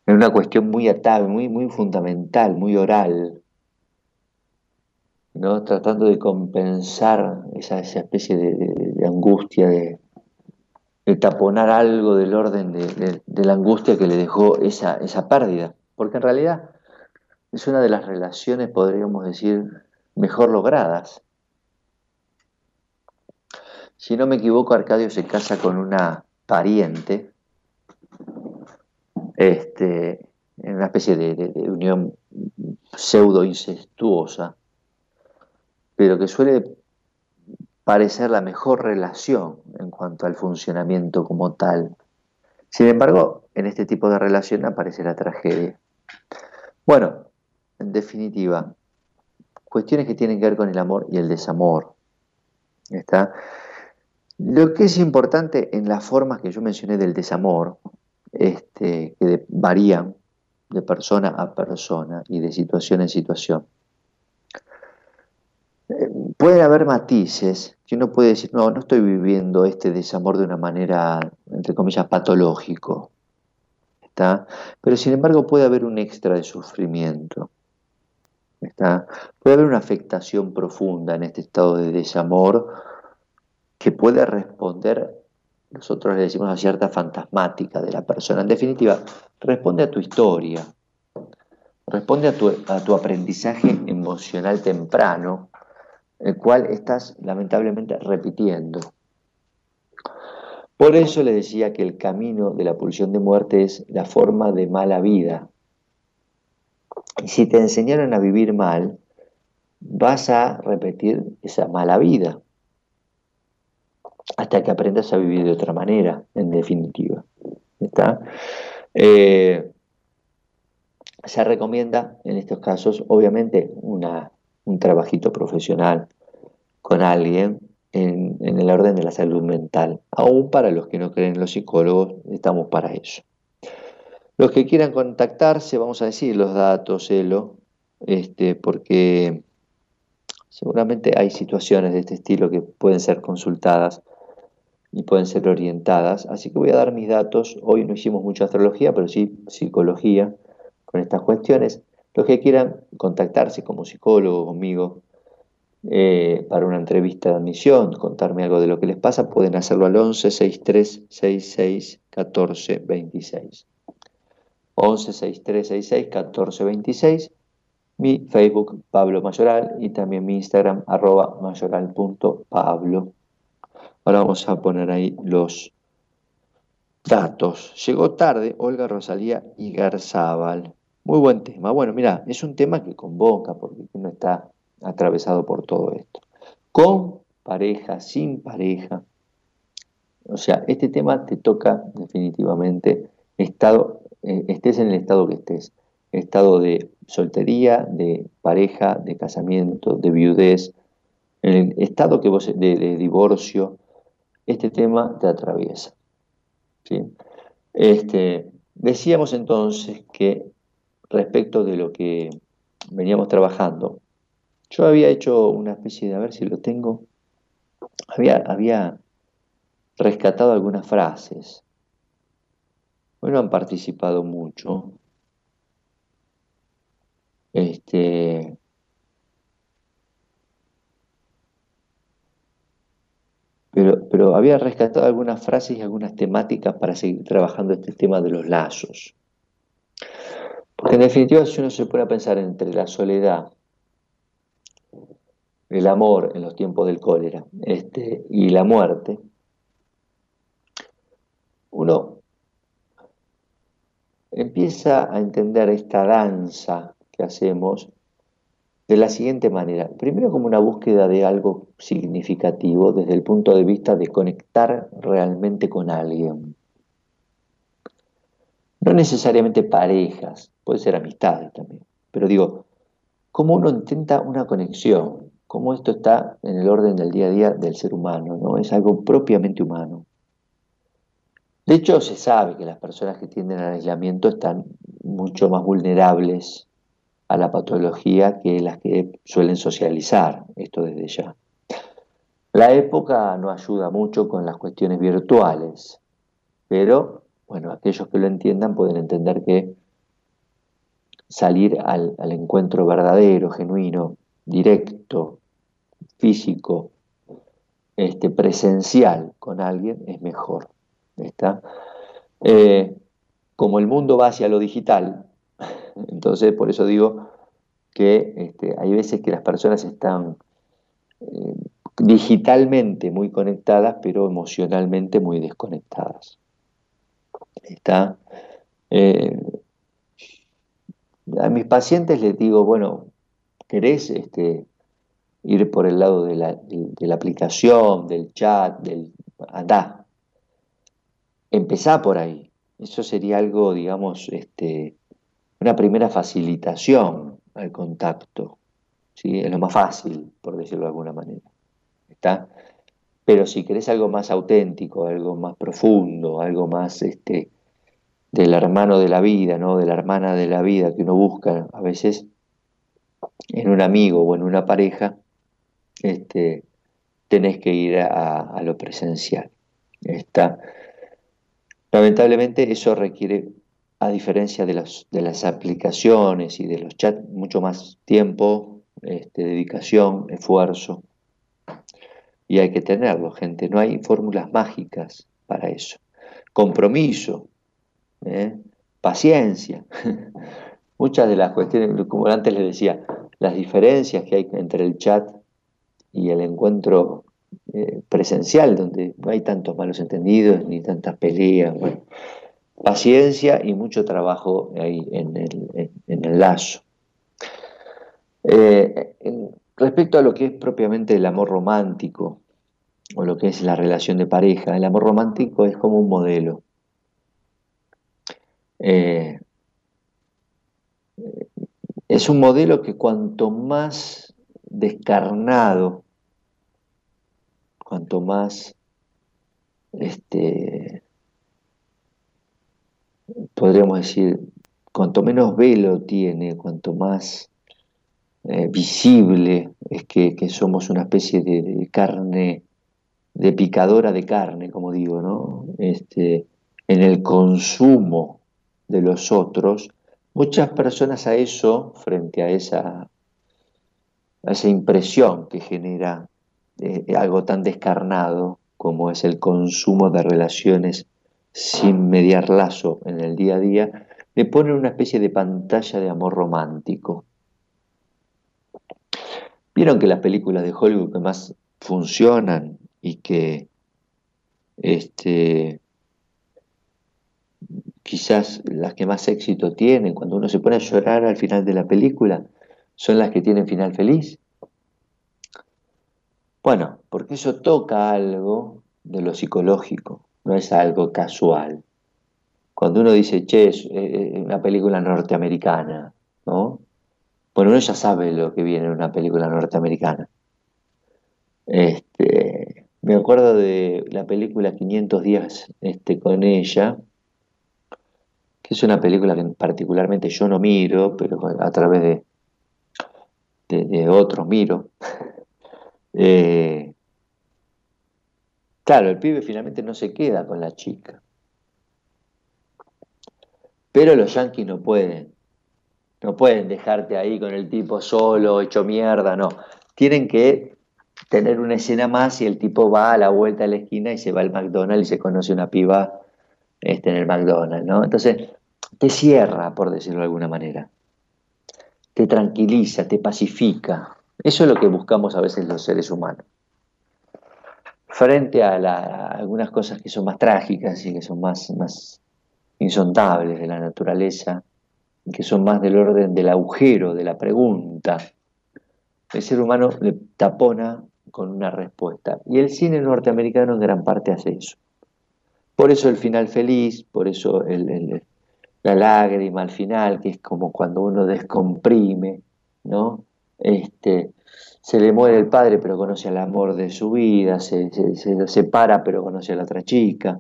Es una cuestión muy atable, muy, muy fundamental, muy oral. ¿no? Tratando de compensar esa, especie de, angustia, de, taponar algo del orden de, la angustia que le dejó esa, esa pérdida. Porque en realidad es una de las relaciones, podríamos decir, mejor logradas. Si no me equivoco, Arcadio se casa con una pariente, este, en una especie de, unión pseudo incestuosa, pero que suele parecer la mejor relación en cuanto al funcionamiento como tal. Sin embargo, en este tipo de relación aparece la tragedia. Bueno, en definitiva, cuestiones que tienen que ver con el amor y el desamor. ¿Está? Lo que es importante en las formas que yo mencioné del desamor, este, que varían de persona a persona y de situación en situación. Eh, pueden haber matices que uno puede decir, no, no estoy viviendo este desamor de una manera, entre comillas, patológico. ¿Está? Pero sin embargo puede haber un extra de sufrimiento. Puede haber una afectación profunda en este estado de desamor que puede responder, nosotros le decimos a cierta fantasmática de la persona. En definitiva, responde a tu historia, responde a tu, a tu aprendizaje emocional temprano, el cual estás lamentablemente repitiendo. Por eso le decía que el camino de la pulsión de muerte es la forma de mala vida, y si te enseñaron a vivir mal, vas a repetir esa mala vida hasta que aprendas a vivir de otra manera, en definitiva. ¿Está? Eh, se recomienda en estos casos, obviamente, un trabajito profesional con alguien en, el orden de la salud mental. Aún para los que no creen los psicólogos, estamos para eso. Los que quieran contactarse, vamos a decir los datos, Elo, este, porque seguramente hay situaciones de este estilo que pueden ser consultadas y pueden ser orientadas. Así que voy a dar mis datos. Hoy no hicimos mucha astrología, pero sí psicología con estas cuestiones. Los que quieran contactarse como psicólogo conmigo eh, para una entrevista de admisión, contarme algo de lo que les pasa, pueden hacerlo al 11 63 66 14 26. 11 6366 1426, mi Facebook Pablo Mayoral y también mi Instagram arroba mayoral.pablo. Ahora vamos a poner ahí los datos. Llegó tarde Olga Rosalía y Garzábal. Muy buen tema. Bueno, mira, es un tema que convoca porque uno está atravesado por todo esto. Con pareja, sin pareja. O sea, este tema te toca definitivamente estado eh, estés en el estado que estés, estado de soltería, de pareja, de casamiento, de viudez, en el estado que vos, de, divorcio, este tema te atraviesa. Este, decíamos entonces que respecto de lo que veníamos trabajando, yo había hecho una especie de, a ver si lo tengo, había, había rescatado algunas frases bueno, han participado mucho. Este, pero, pero había rescatado algunas frases y algunas temáticas para seguir trabajando este tema de los lazos. Porque en definitiva, si uno se pone a pensar entre la soledad, el amor en los tiempos del cólera este, y la muerte, uno empieza a entender esta danza que hacemos de la siguiente manera. Primero como una búsqueda de algo significativo desde el punto de vista de conectar realmente con alguien. no necesariamente parejas, puede ser amistades también, pero digo, cómo uno intenta una conexión, cómo esto está en el orden del día a día del ser humano, ¿no? Es algo propiamente humano. De hecho, se sabe que las personas que tienden al aislamiento están mucho más vulnerables a la patología que las que suelen socializar, esto desde ya. La época no ayuda mucho con las cuestiones virtuales, pero bueno, aquellos que lo entiendan pueden entender que salir al, encuentro verdadero, genuino, directo, físico, este, presencial con alguien es mejor. ¿está? Eh, como el mundo va hacia lo digital, entonces por eso digo que este, hay veces que las personas están eh, digitalmente muy conectadas, pero emocionalmente muy desconectadas. ¿Está? Eh, a mis pacientes les digo, bueno, ¿querés este, ir por el lado de la, aplicación, del chat, del andá? Empezá por ahí. Eso sería algo, digamos, este, una primera facilitación al contacto. ¿sí? Es lo más fácil, por decirlo de alguna manera. ¿Está? Pero si querés algo más auténtico, algo más profundo, algo más este, del hermano de la vida, ¿no? de la hermana de la vida que uno busca a veces en un amigo o en una pareja, este, tenés que ir a, lo presencial. Está. Lamentablemente eso requiere, a diferencia de las, de las aplicaciones y de los chats, mucho más tiempo, este, dedicación, esfuerzo. Y hay que tenerlo, gente. No hay fórmulas mágicas para eso. Compromiso, ¿eh? paciencia. Muchas de las cuestiones, como antes les decía, las diferencias que hay entre el chat y el encuentro eh, presencial, donde no hay tantos malos entendidos ni tantas peleas. paciencia y mucho trabajo ahí en el, lazo. Eh, respecto a lo que es propiamente el amor romántico o lo que es la relación de pareja, el amor romántico es como un modelo. Eh, es un modelo que cuanto más descarnado, cuanto más, este, podríamos decir, cuanto menos velo tiene, cuanto más eh, visible es que, somos una especie de, carne, de picadora de carne, como digo, ¿no? Este, en el consumo de los otros, muchas personas a eso, frente a esa, esa impresión que genera algo tan descarnado como es el consumo de relaciones sin mediar lazo en el día a día, le ponen una especie de pantalla de amor romántico. Vieron que las películas de Hollywood que más funcionan y que este, quizás las que más éxito tienen, cuando uno se pone a llorar al final de la película, son las que tienen final feliz. Bueno, porque eso toca algo de lo psicológico, no es algo casual. Cuando uno dice, che, es eh, eh, una película norteamericana, ¿no? Bueno, uno ya sabe lo que viene en una película norteamericana. Este, me acuerdo de la película 500 días este, con ella, que es una película que particularmente yo no miro, pero a través de, de, otros miro. Eh, claro, el pibe finalmente no se queda con la chica. Pero los yanquis no pueden. No pueden dejarte ahí con el tipo solo, hecho mierda, no. Tienen que tener una escena más y el tipo va a la vuelta a la esquina y se va al McDonald's y se conoce una piba este, en el McDonald's, ¿no? Entonces, te cierra, por decirlo de alguna manera. Te tranquiliza, te pacifica. Eso es lo que buscamos a veces los seres humanos. Frente a, algunas cosas que son más trágicas y que son más, insondables de la naturaleza, que son más del orden del agujero, de la pregunta, el ser humano le tapona con una respuesta. Y el cine norteamericano en gran parte hace eso. Por eso el final feliz, por eso el, la lágrima al final, que es como cuando uno descomprime, ¿no? Este, se le muere el padre pero conoce al amor de su vida, se, se, separa pero conoce a la otra chica,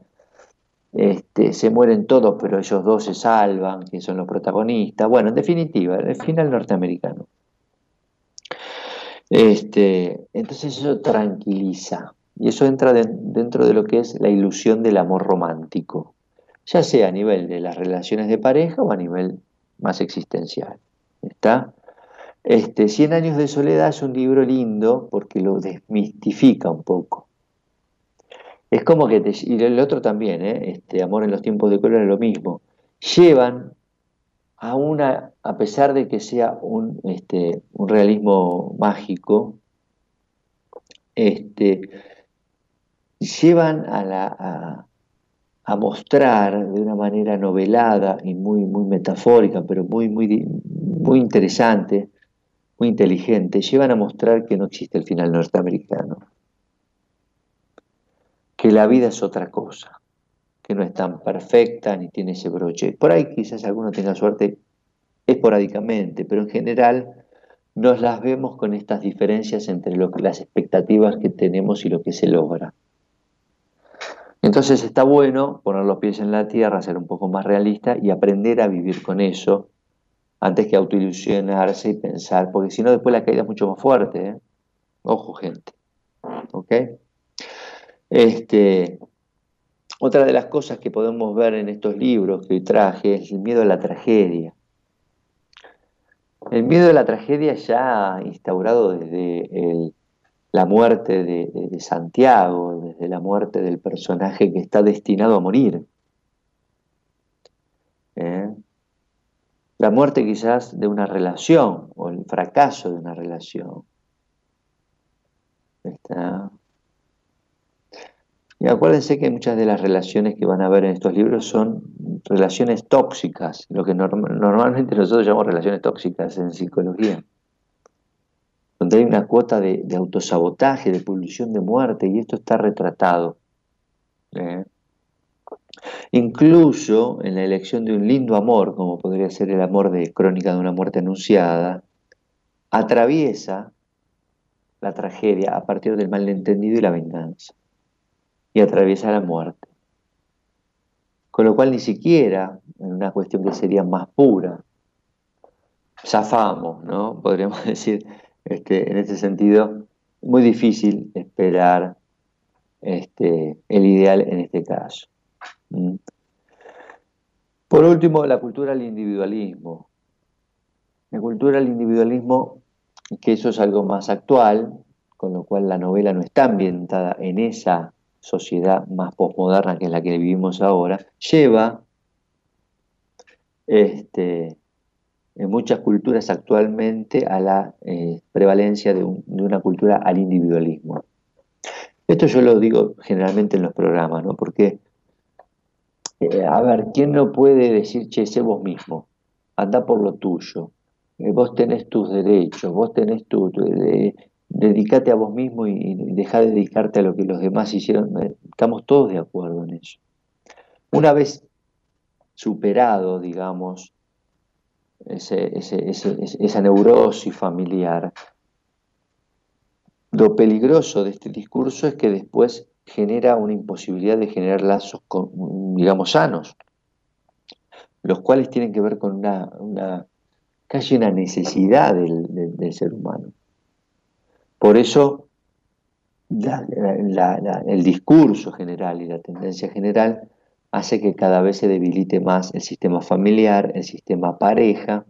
este, se mueren todos pero ellos dos se salvan, que son los protagonistas, bueno, en definitiva, el final norteamericano. Este, entonces eso tranquiliza y eso entra dentro de lo que es la ilusión del amor romántico, ya sea a nivel de las relaciones de pareja o a nivel más existencial. ¿Está? Este, Cien años de soledad es un libro lindo porque lo desmistifica un poco. Es como que y el otro también, ¿eh? este, Amor en los tiempos de color es lo mismo. Llevan a una, a pesar de que sea un, este, realismo mágico, este, llevan a, a, mostrar de una manera novelada y muy, muy metafórica, pero muy, muy, muy interesante, muy inteligente, llevan a mostrar que no existe el final norteamericano, que la vida es otra cosa, que no es tan perfecta ni tiene ese broche. Por ahí quizás alguno tenga suerte esporádicamente, pero en general nos las vemos con estas diferencias entre lo que, las expectativas que tenemos y lo que se logra. Entonces está bueno poner los pies en la tierra, ser un poco más realista y aprender a vivir con eso antes que autoilusionarse y pensar, porque si no después la caída es mucho más fuerte. ¿eh? Ojo, gente. ¿Ok? Este, otra de las cosas que podemos ver en estos libros que hoy traje es el miedo a la tragedia. El miedo a la tragedia ya instaurado desde el la muerte de, Santiago, desde la muerte del personaje que está destinado a morir. ¿Eh? La muerte quizás de una relación o el fracaso de una relación. Y acuérdense que muchas de las relaciones que van a ver en estos libros son relaciones tóxicas, lo que normalmente nosotros llamamos relaciones tóxicas en psicología donde hay una cuota de, autosabotaje, de polución de muerte, y esto está retratado. ¿eh? Incluso en la elección de un lindo amor, como podría ser el amor de Crónica de una muerte anunciada, atraviesa la tragedia a partir del malentendido y la venganza, y atraviesa la muerte. Con lo cual ni siquiera, en una cuestión que sería más pura, zafamos, ¿no? Podríamos decir, este, en ese sentido, muy difícil esperar este, el ideal en este caso. ¿Mm? Por último, la cultura del individualismo. La cultura del individualismo, que eso es algo más actual, con lo cual la novela no está ambientada en esa sociedad más posmoderna que es la que vivimos ahora, lleva este, en muchas culturas actualmente a la eh, prevalencia de, una cultura al individualismo. Esto yo lo digo generalmente en los programas, ¿no? Porque, eh, a ver, ¿quién no puede decir, che, sé vos mismo? Anda por lo tuyo. Eh, vos tenés tus derechos, vos tenés tu... dedicate a vos mismo y, y deja de dedicarte a lo que los demás hicieron. Estamos todos de acuerdo en eso. Una vez superado, digamos, esa neurosis familiar. Lo peligroso de este discurso es que después genera una imposibilidad de generar lazos, digamos, sanos, los cuales tienen que ver con una, casi una necesidad del, ser humano. Por eso el discurso general y la tendencia general hace que cada vez se debilite más el sistema familiar, el sistema pareja,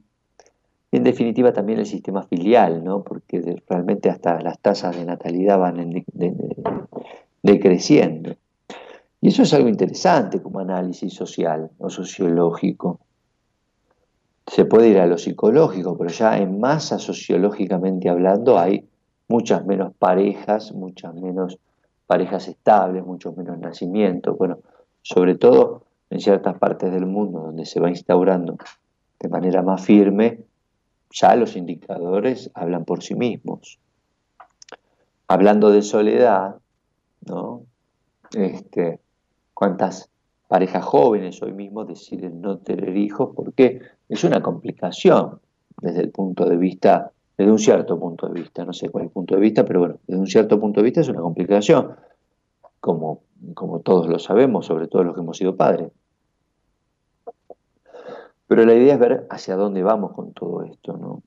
y en definitiva también el sistema filial, ¿no? porque realmente hasta las tasas de natalidad van decreciendo. Y eso es algo interesante como análisis social o sociológico. Se puede ir a lo psicológico, pero ya en masa sociológicamente hablando hay muchas menos parejas, muchas menos parejas estables, muchos menos nacimientos. Bueno, sobre todo en ciertas partes del mundo donde se va instaurando de manera más firme, ya los indicadores hablan por sí mismos. Hablando de soledad, ¿no? Este, ¿Cuántas parejas jóvenes hoy mismo deciden no tener hijos porque es una complicación desde el punto de vista, desde un cierto punto de vista, no sé cuál es el punto de vista, pero bueno, desde un cierto punto de vista es una complicación, como, como todos lo sabemos, sobre todo los que hemos sido padres. Pero la idea es ver hacia dónde vamos con todo esto, ¿no?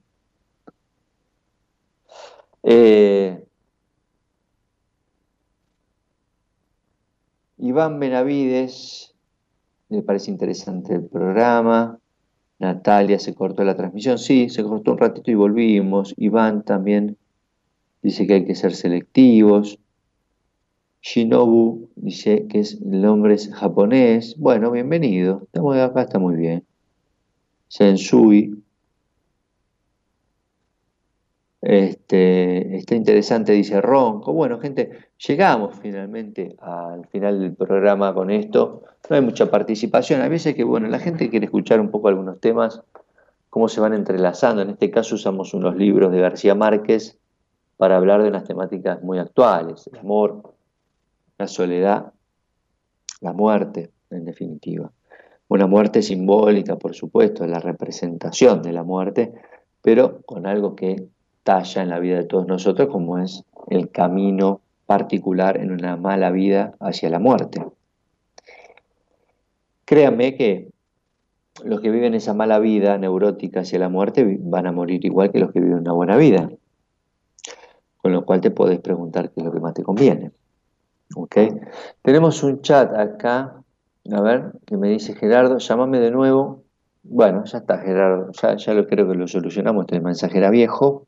Eh, Iván Benavides, me parece interesante el programa. Natalia, se cortó la transmisión. Sí, se cortó un ratito y volvimos. Iván también dice que hay que ser selectivos. Shinobu dice que es, el nombre es japonés. Bueno, bienvenido. Estamos acá, está muy bien. Sensui. Este, está interesante, dice Ronco. Bueno, gente, llegamos finalmente al final del programa con esto. No hay mucha participación. A veces que, bueno, la gente quiere escuchar un poco algunos temas, cómo se van entrelazando. En este caso usamos unos libros de García Márquez para hablar de unas temáticas muy actuales. El amor, la soledad, la muerte, en definitiva. Una muerte simbólica, por supuesto, la representación de la muerte, pero con algo que talla en la vida de todos nosotros, como es el camino particular en una mala vida hacia la muerte. Créanme que los que viven esa mala vida neurótica hacia la muerte van a morir igual que los que viven una buena vida. Con lo cual te puedes preguntar qué es lo que más te conviene. Tenemos un chat acá a ver, que me dice Gerardo, llámame de nuevo. Bueno, ya está Gerardo, ya, ya lo creo que lo solucionamos, este mensaje era viejo.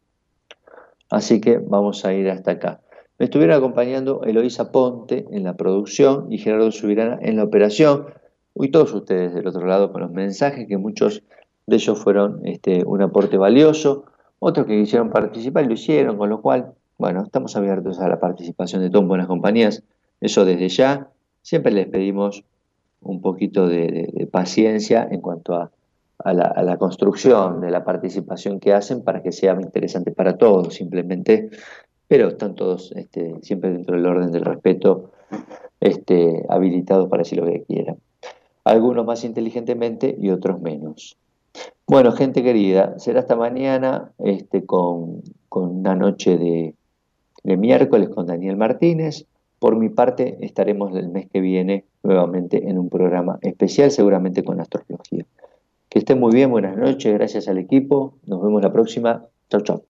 Así que vamos a ir hasta acá. Me estuvieron acompañando Eloísa Ponte en la producción y Gerardo Subirana en la operación. Y todos ustedes del otro lado con los mensajes, que muchos de ellos fueron este, un aporte valioso. Otros que quisieron participar lo hicieron, con lo cual, bueno, estamos abiertos a la participación de todas buenas compañías. Eso desde ya. Siempre les pedimos un poquito de, paciencia en cuanto a, la, construcción de la participación que hacen para que sea interesante para todos, simplemente, pero están todos este, siempre dentro del orden del respeto, este, habilitados para decir lo que quieran. Algunos más inteligentemente y otros menos. Bueno, gente querida, será hasta mañana este, con, una noche de, de miércoles con Daniel Martínez. Por mi parte, estaremos el mes que viene nuevamente en un programa especial, seguramente con astrología. Que estén muy bien, buenas noches, gracias al equipo, nos vemos la próxima, chao chao.